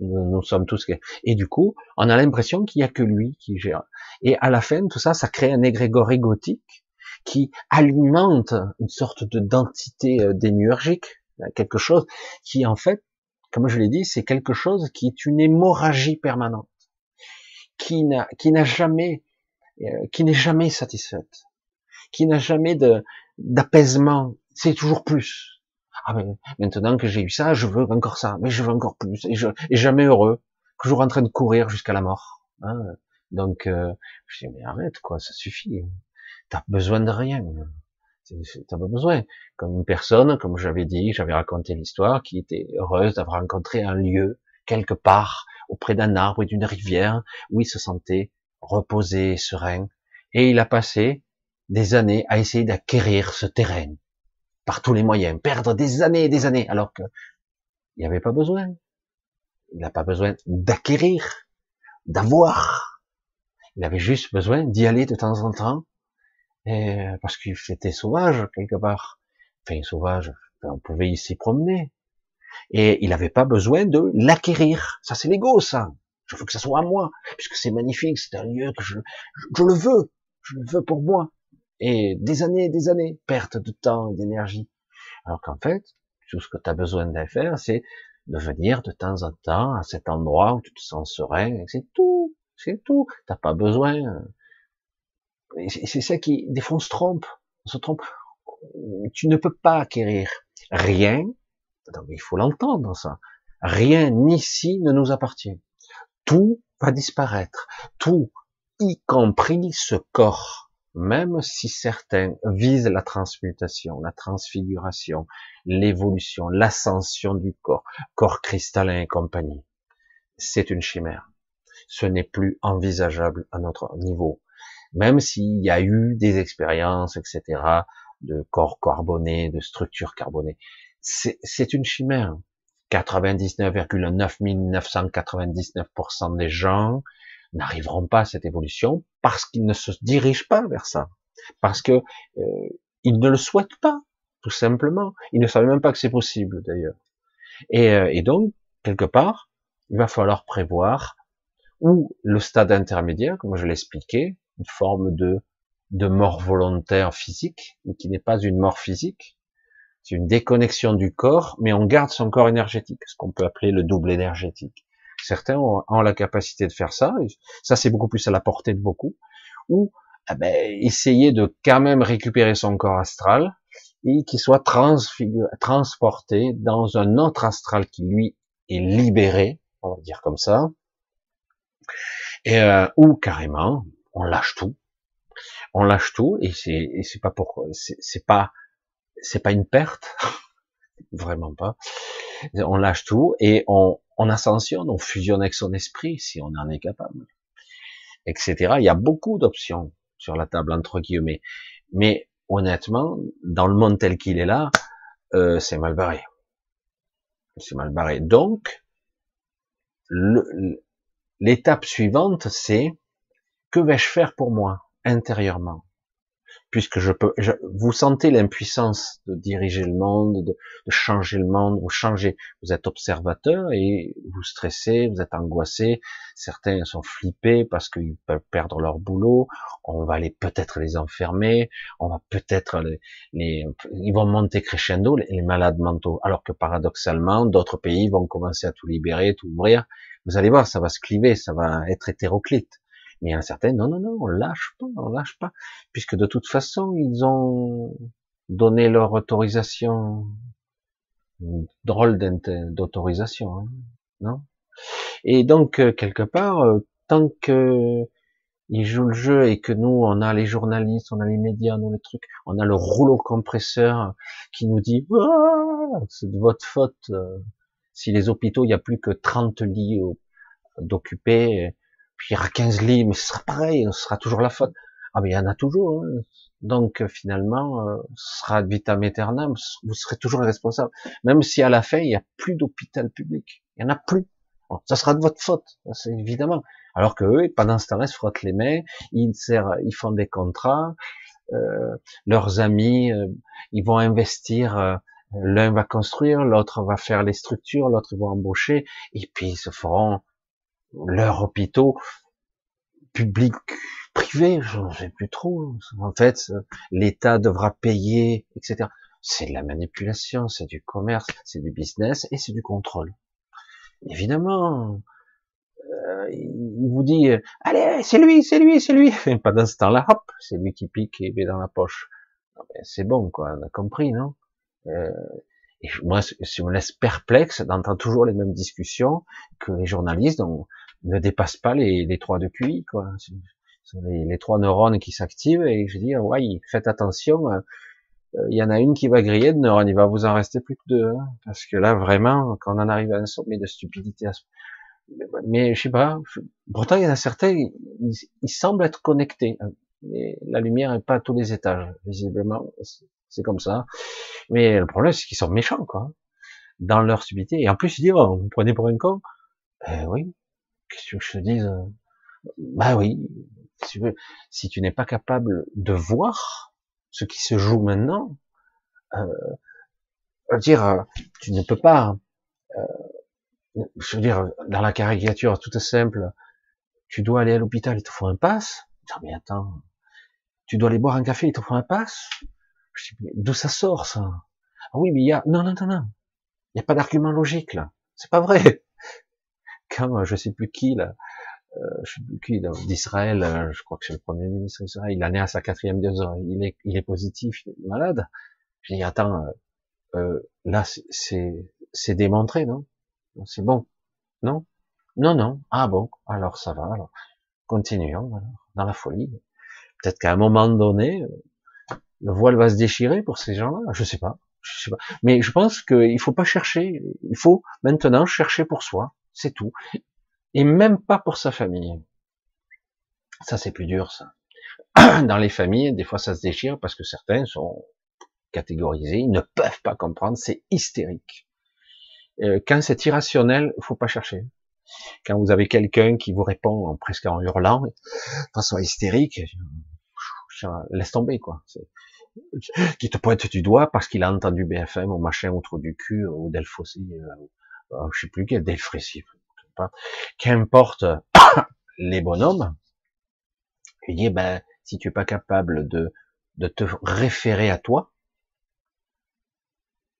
Speaker 1: Hein, nous, sommes tous et du coup, on a l'impression qu'il y a que lui qui gère. Et à la fin, tout ça, ça crée un égrégore égotique qui alimente une sorte de dentité euh, démiurgique, quelque chose qui en fait, comme je l'ai dit, c'est quelque chose qui est une hémorragie permanente, qui n'a qui n'a jamais euh, qui n'est jamais satisfaite, qui n'a jamais de d'apaisement, c'est toujours plus. Ah ben, maintenant que j'ai eu ça, je veux encore ça, mais je veux encore plus, et, je, et jamais heureux, toujours en train de courir jusqu'à la mort. Hein. Donc, euh, je dis, mais arrête, quoi, ça suffit. T'as besoin de rien. T'as pas besoin. Comme une personne, comme j'avais dit, j'avais raconté l'histoire, qui était heureuse d'avoir rencontré un lieu, quelque part, auprès d'un arbre et d'une rivière, où il se sentait reposé, serein. Et il a passé des années à essayer d'acquérir ce terrain, par tous les moyens, perdre des années et des années, alors que il n'y avait pas besoin. Il n'a pas besoin d'acquérir, d'avoir. Il avait juste besoin d'y aller de temps en temps, parce qu'il était sauvage quelque part. Enfin, sauvage, on pouvait s'y promener. Et il n'avait pas besoin de l'acquérir. Ça, c'est l'ego, ça. Je veux que ça soit à moi, puisque c'est magnifique, c'est un lieu que je, je le veux. Je le veux pour moi et des années et des années, perte de temps et d'énergie. Alors qu'en fait, tout ce que tu as besoin de faire, c'est de venir de temps en temps à cet endroit où tu te sens serein, c'est tout, c'est tout. T'as pas besoin. C'est ça qui, des fois on se trompe, on se trompe. Tu ne peux pas acquérir rien, il faut l'entendre ça, rien ici ne nous appartient. Tout va disparaître, tout, y compris ce corps même si certains visent la transmutation, la transfiguration, l'évolution, l'ascension du corps, corps cristallin et compagnie, c'est une chimère. Ce n'est plus envisageable à notre niveau. Même s'il y a eu des expériences, etc., de corps carbonés, de structures carbonées, c'est une chimère. 99,9999% des gens n'arriveront pas à cette évolution parce qu'ils ne se dirigent pas vers ça, parce que euh, ils ne le souhaitent pas, tout simplement. Ils ne savent même pas que c'est possible d'ailleurs. Et, euh, et, donc quelque part, il va falloir prévoir ou le stade intermédiaire, comme je l'expliquais, une forme de de mort volontaire physique, mais qui n'est pas une mort physique, c'est une déconnexion du corps, mais on garde son corps énergétique, ce qu'on peut appeler le double énergétique. Certains ont, la capacité de faire ça. ça, c'est beaucoup plus à la portée de beaucoup. Ou eh ben, essayer de quand même récupérer son corps astral et qu'il soit transporté dans un autre astral qui lui est libéré, on va dire comme ça, et euh, ou carrément on lâche tout, on lâche tout et c'est c'est pas pourquoi c'est pas c'est pas une perte, <laughs> vraiment pas. On lâche tout et on on ascensionne, on fusionne avec son esprit si on en est capable, etc. Il y a beaucoup d'options sur la table entre guillemets, mais honnêtement, dans le monde tel qu'il est là, euh, c'est mal barré. C'est mal barré. Donc, l'étape suivante, c'est que vais-je faire pour moi intérieurement? Puisque je peux, vous sentez l'impuissance de diriger le monde, de, de, changer le monde, vous changez, vous êtes observateur et vous stressez, vous êtes angoissé, certains sont flippés parce qu'ils peuvent perdre leur boulot, on va les peut-être les enfermer, on va peut-être les, les, ils vont monter crescendo les, les malades mentaux, alors que paradoxalement d'autres pays vont commencer à tout libérer, tout ouvrir, vous allez voir, ça va se cliver, ça va être hétéroclite. Mais a certains, non, non, non, on lâche pas, on lâche pas, puisque de toute façon, ils ont donné leur autorisation, drôle d'autorisation, hein, non? Et donc, euh, quelque part, euh, tant que ils jouent le jeu et que nous, on a les journalistes, on a les médias, nous les trucs, on a le rouleau compresseur qui nous dit, ah, c'est de votre faute, euh, si les hôpitaux, il n'y a plus que 30 lits d'occupés, puis il y aura 15 lits, mais ce sera pareil, ce sera toujours la faute. Ah mais il y en a toujours. Hein. Donc finalement, euh, ce sera vitam aeternam, vous serez toujours responsable. Même si à la fin, il n'y a plus d'hôpital public. Il n'y en a plus. ça sera de votre faute, évidemment. Alors que eux, pendant ce temps-là, ils se frottent les mains, ils, ils font des contrats, euh, leurs amis, euh, ils vont investir, euh, l'un va construire, l'autre va faire les structures, l'autre va embaucher, et puis ils se feront leurs hôpitaux publics, privés, je ne sais plus trop. En fait, l'État devra payer, etc. C'est de la manipulation, c'est du commerce, c'est du business et c'est du contrôle. Évidemment, euh, il vous dit, allez, c'est lui, c'est lui, c'est lui. <laughs> Et pendant ce temps-là, hop, c'est lui qui pique et met dans la poche. C'est bon, quoi, on a compris, non? Euh, et moi, ça me laisse perplexe d'entendre toujours les mêmes discussions que les journalistes ne dépassent pas les, les trois de QI, quoi. Les, les trois neurones qui s'activent et je dis, ouais, faites attention, euh, il y en a une qui va griller de neurones, il va vous en rester plus que deux, hein. parce que là, vraiment, quand on en arrive à un sommet de stupidité, mais je sais pas, pourtant il y en a certains, ils, ils semblent être connectés, hein. mais la lumière n'est pas à tous les étages, visiblement, c'est comme ça. Mais le problème, c'est qu'ils sont méchants, quoi, dans leur stupidité. Et en plus, ils disent, oh, vous prenez pour un con? Eh oui, que je te dise Bah oui, si tu, n'es pas capable de voir ce qui se joue maintenant, euh, dire, tu ne peux pas, euh, je veux dire, dans la caricature toute simple, tu dois aller à l'hôpital, il te faut un pass. Non mais attends, tu dois aller boire un café, il te faut un pass. D'où ça sort ça? Ah oui, mais il y a non non non non, il n'y a pas d'argument logique là. C'est pas vrai. Quand je sais plus qui là, euh, je sais plus qui d'Israël, euh, je crois que c'est le premier ministre d'Israël, il a né à sa quatrième dose, il est il est positif, il est malade. Je dis attends, euh, euh là c'est c'est démontré non? C'est bon Non? Non non. Ah bon, alors ça va alors. Continuons alors, dans la folie. Peut-être qu'à un moment donné, le voile va se déchirer pour ces gens-là Je sais pas. Je sais pas. Mais je pense qu'il faut pas chercher. Il faut maintenant chercher pour soi. C'est tout. Et même pas pour sa famille. Ça, c'est plus dur, ça. <clears throat> Dans les familles, des fois, ça se déchire parce que certains sont catégorisés. Ils ne peuvent pas comprendre. C'est hystérique. Euh, quand c'est irrationnel, faut pas chercher. Quand vous avez quelqu'un qui vous répond presque en hurlant, de façon hystérique, laisse tomber, quoi qui te pointe du doigt parce qu'il a entendu BFM ou machin ou du cul ou Delphossi, euh, je sais plus quel Delphrécy, qu'importe <coughs> les bonhommes, il dit ben si tu es pas capable de de te référer à toi,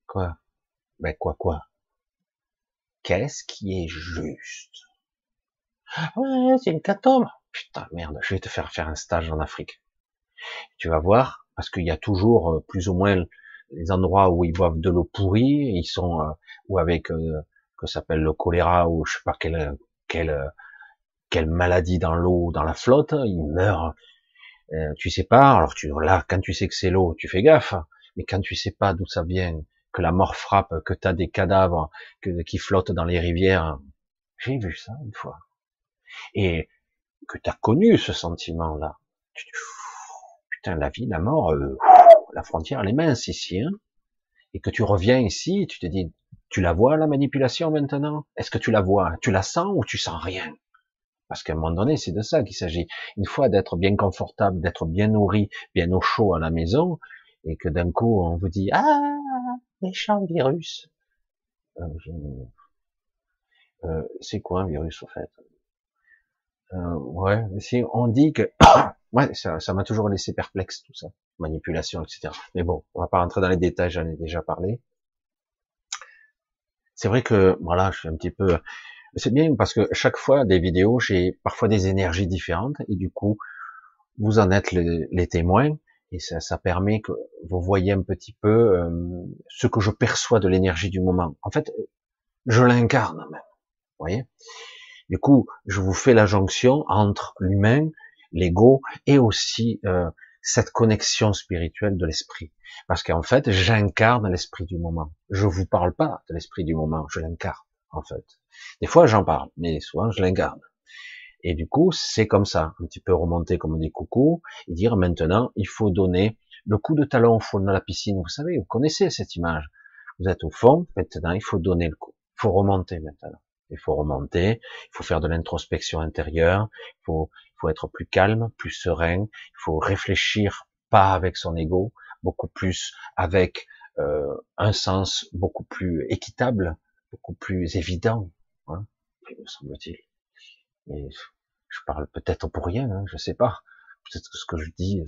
Speaker 1: quoi, ben quoi quoi, qu'est-ce qui est juste? Ouais, c'est une catome. Putain merde, je vais te faire faire un stage en Afrique. Tu vas voir, parce qu'il y a toujours euh, plus ou moins les endroits où ils boivent de l'eau pourrie, ils sont euh, ou avec euh, que s'appelle le choléra ou je sais pas quelle quelle quelle maladie dans l'eau, dans la flotte, ils meurent. Euh, tu sais pas, alors tu là quand tu sais que c'est l'eau, tu fais gaffe, mais quand tu sais pas d'où ça vient, que la mort frappe, que tu as des cadavres que, qui flottent dans les rivières, j'ai vu ça une fois, et que tu as connu ce sentiment-là, tu putain, la vie, la mort, euh, la frontière, elle est mince ici, hein, et que tu reviens ici, tu te dis, tu la vois la manipulation maintenant? Est-ce que tu la vois? Tu la sens ou tu sens rien? Parce qu'à un moment donné, c'est de ça qu'il s'agit. Une fois d'être bien confortable, d'être bien nourri, bien au chaud à la maison, et que d'un coup on vous dit ah méchant virus. Euh, euh, c'est quoi un virus au fait? Euh, Ouais, si on dit que <coughs> ouais, ça m'a toujours laissé perplexe tout ça, manipulation, etc. Mais bon, on va pas rentrer dans les détails, j'en ai déjà parlé. C'est vrai que voilà, je suis un petit peu c'est bien parce que chaque fois des vidéos, j'ai parfois des énergies différentes et du coup, vous en êtes les, témoins et ça, ça, permet que vous voyez un petit peu euh, ce que je perçois de l'énergie du moment. En fait, je l'incarne même. Voyez Du coup, je vous fais la jonction entre l'humain, l'ego et aussi euh, cette connexion spirituelle de l'esprit. Parce qu'en fait, j'incarne l'esprit du moment. Je vous parle pas de l'esprit du moment, je l'incarne en fait. Des fois, j'en parle, mais souvent, je l'incarne. Et du coup, c'est comme ça, un petit peu remonter comme des coucou, et dire maintenant, il faut donner le coup de talon au fond de la piscine. Vous savez, vous connaissez cette image. Vous êtes au fond, maintenant, il faut donner le coup. Il faut remonter maintenant. Il faut remonter, il faut faire de l'introspection intérieure, il faut, faut être plus calme, plus serein, il faut réfléchir pas avec son ego, beaucoup plus avec euh, un sens beaucoup plus équitable, beaucoup plus évident, hein, me semble-t-il. Mais je parle peut-être pour rien, hein, je sais pas. Peut-être que ce que je dis,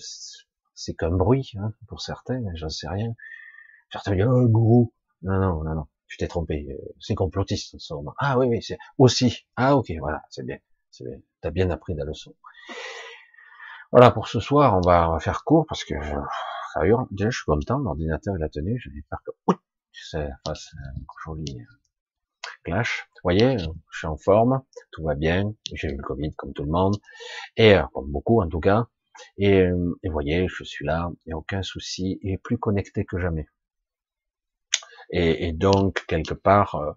Speaker 1: c'est qu'un bruit hein, pour certains, j'en sais rien. Certains disent oh, gros. Non, non, non, non. Tu t'es trompé. Euh, c'est complotiste, ce moment. Ah oui, oui, c'est aussi. Ah ok, voilà, c'est bien. T'as bien appris la leçon. Voilà pour ce soir, on va, on va faire court parce que ça hurle. Déjà, je suis content, l'ordinateur il a tenu. J'avais peur que ça fasse un joli clash. Vous voyez, je suis en forme, tout va bien, j'ai eu le Covid comme tout le monde, et euh, comme beaucoup en tout cas, et, euh, et vous voyez, je suis là, il n'y a aucun souci, et plus connecté que jamais. Et, et donc, quelque part, euh,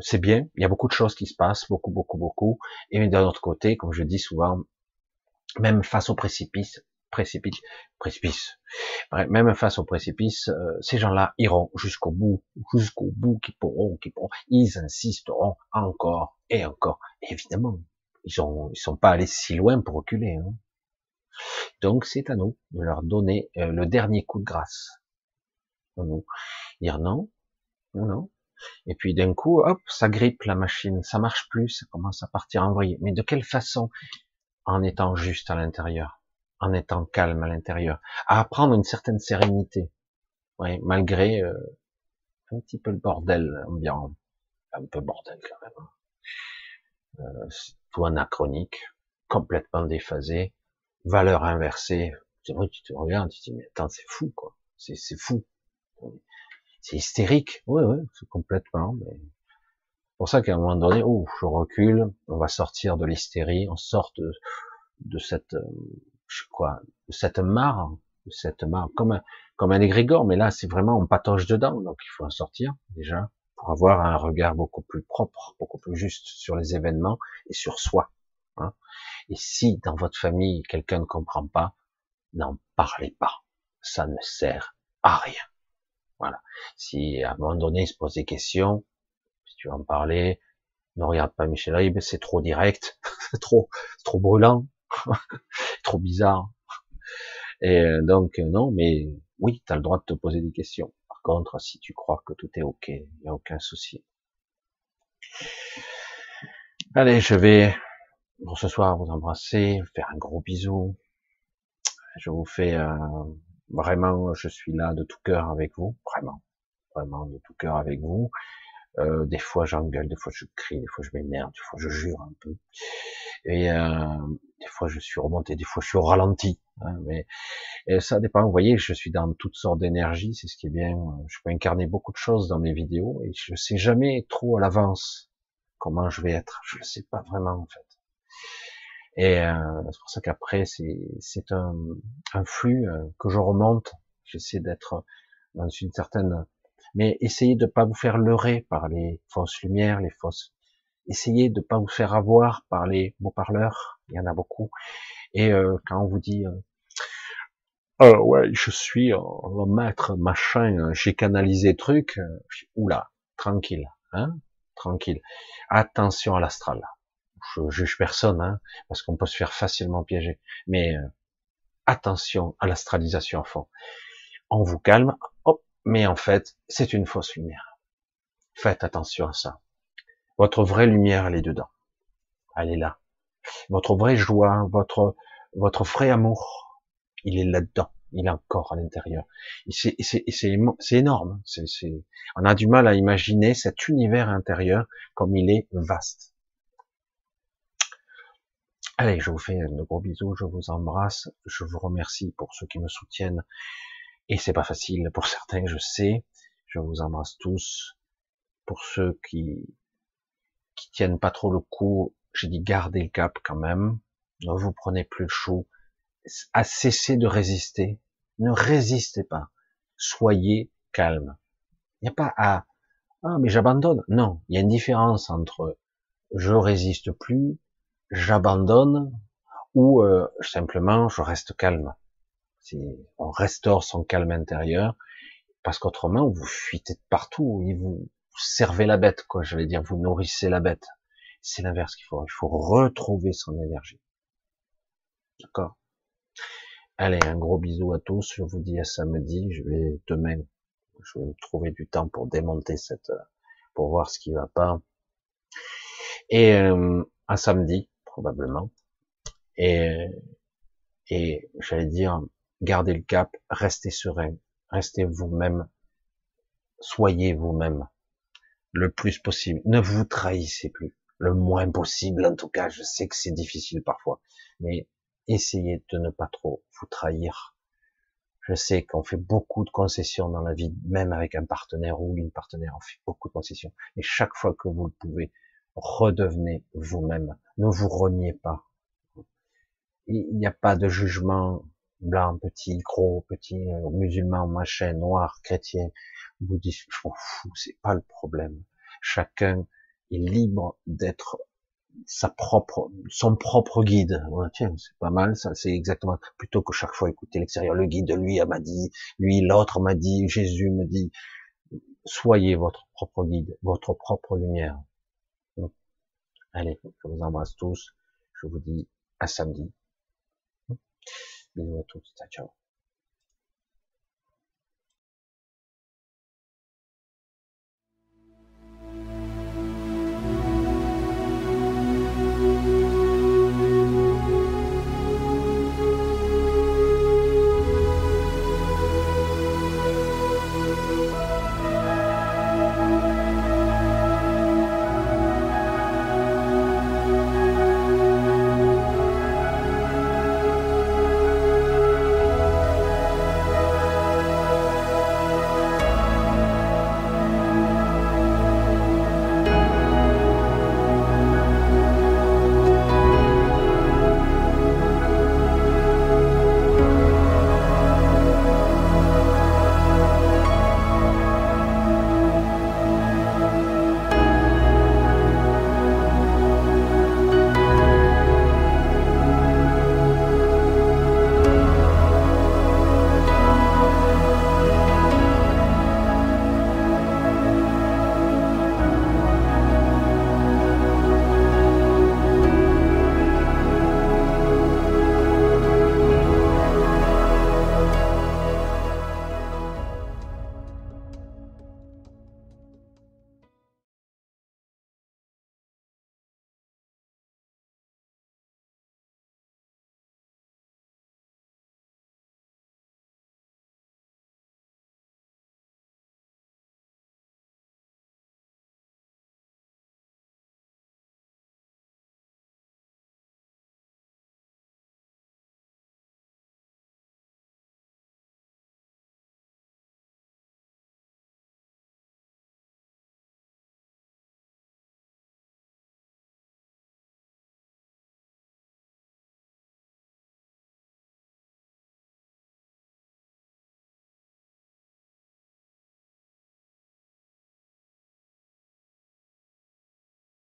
Speaker 1: c'est bien, il y a beaucoup de choses qui se passent, beaucoup, beaucoup, beaucoup, et d'un autre côté, comme je dis souvent, même face au précipice, précipice, précipice. même face au précipice, euh, ces gens-là iront jusqu'au bout, jusqu'au bout qu'ils pourront, qu'ils pourront. Ils insisteront encore et encore. évidemment, ils ont, ils sont pas allés si loin pour reculer. Hein. Donc c'est à nous de leur donner euh, le dernier coup de grâce. nous dire non, non, non. Et puis d'un coup, hop, ça grippe la machine, ça marche plus, ça commence à partir en vrille. Mais de quelle façon? En étant juste à l'intérieur en étant calme à l'intérieur, à apprendre une certaine sérénité, malgré euh, un petit peu le bordel ambiant, un peu bordel quand même, hein. euh, tout anachronique, complètement déphasé, valeur inversée. C'est vrai, tu te regardes, tu te dis mais attends, c'est fou quoi, c'est fou, c'est hystérique, oui, oui, c'est complètement. Mais pour ça qu'à un moment donné, oh, je recule, on va sortir de l'hystérie, on sort de, de cette euh, quoi, cette mare, cette mare, comme un, comme un égrégore, mais là, c'est vraiment, on patoche dedans, donc il faut en sortir, déjà, pour avoir un regard beaucoup plus propre, beaucoup plus juste sur les événements et sur soi. Hein. Et si, dans votre famille, quelqu'un ne comprend pas, n'en parlez pas. Ça ne sert à rien. Voilà. Si, à un moment donné, il se pose des questions, si tu veux en parler, ne regarde pas Michel Ribes, c'est trop direct, <laughs> c'est trop, trop brûlant, <laughs> trop bizarre. Et euh, donc euh, non, mais oui, tu as le droit de te poser des questions. Par contre, si tu crois que tout est ok, il n'y a aucun souci. Allez, je vais pour ce soir vous embrasser, faire un gros bisou. Je vous fais euh, vraiment, je suis là de tout cœur avec vous, vraiment, vraiment de tout cœur avec vous. Euh, des fois j'engueule, des fois je crie, des fois je m'énerve, des fois je jure un peu. Et euh, des fois je suis remonté, des fois je suis au ralenti. Hein, mais ça dépend. Vous voyez, je suis dans toutes sortes d'énergie, c'est ce qui est bien. Je peux incarner beaucoup de choses dans mes vidéos et je sais jamais trop à l'avance comment je vais être. Je ne sais pas vraiment en fait. Et euh, c'est pour ça qu'après c'est un, un flux euh, que je remonte. J'essaie d'être dans une certaine mais essayez de pas vous faire leurrer par les fausses lumières, les fausses. Essayez de pas vous faire avoir par les beaux parleurs. Il y en a beaucoup. Et euh, quand on vous dit euh, euh ouais, je suis le maître machin, j'ai canalisé truc, oula, tranquille, hein, tranquille. Attention à l'astral. Je juge personne, hein, parce qu'on peut se faire facilement piéger. Mais euh, attention à l'astralisation à fond. On vous calme, hop, mais en fait, c'est une fausse lumière. Faites attention à ça. Votre vraie lumière, elle est dedans. Elle est là. Votre vraie joie, votre, votre vrai amour, il est là-dedans. Il est encore à l'intérieur. C'est énorme. C'est, on a du mal à imaginer cet univers intérieur comme il est vaste. Allez, je vous fais de gros bisous, je vous embrasse, je vous remercie pour ceux qui me soutiennent. Et c'est pas facile pour <laughs> certains, je sais. Je vous embrasse tous. Pour ceux qui, qui tiennent pas trop le coup, j'ai dit gardez le cap quand même. Ne vous prenez plus le chou. À cesser de résister. Ne résistez pas. Soyez calme. Il n'y a pas à, ah, mais j'abandonne. Non. Il y a une différence entre je résiste plus, j'abandonne, ou euh, simplement je reste calme. On restaure son calme intérieur, parce qu'autrement vous fuitez de partout, et vous servez la bête, quoi. Je vais dire, vous nourrissez la bête. C'est l'inverse qu'il faut. Il faut retrouver son énergie. D'accord? Allez, un gros bisou à tous. Je vous dis à samedi. Je vais demain, je vais trouver du temps pour démonter cette, pour voir ce qui va pas. Et euh, à samedi, probablement. Et, et j'allais dire, gardez le cap, restez serein, restez vous-même, soyez vous-même le plus possible. Ne vous trahissez plus, le moins possible en tout cas. Je sais que c'est difficile parfois, mais essayez de ne pas trop vous trahir. Je sais qu'on fait beaucoup de concessions dans la vie, même avec un partenaire ou une partenaire, on fait beaucoup de concessions. Et chaque fois que vous le pouvez, redevenez vous-même. Ne vous reniez pas. Il n'y a pas de jugement blanc, petit, gros, petit, euh, musulman, machin, noir, chrétien, bouddhiste. Je m'en fous, c'est pas le problème. Chacun est libre d'être sa propre, son propre guide. tiens, c'est pas mal, ça, c'est exactement, plutôt que chaque fois écouter l'extérieur. Le guide, lui, m'a dit, lui, l'autre m'a dit, Jésus me dit, soyez votre propre guide, votre propre lumière. Allez, je vous embrasse tous. Je vous dis à samedi. Bisous à tous. Ciao, ciao.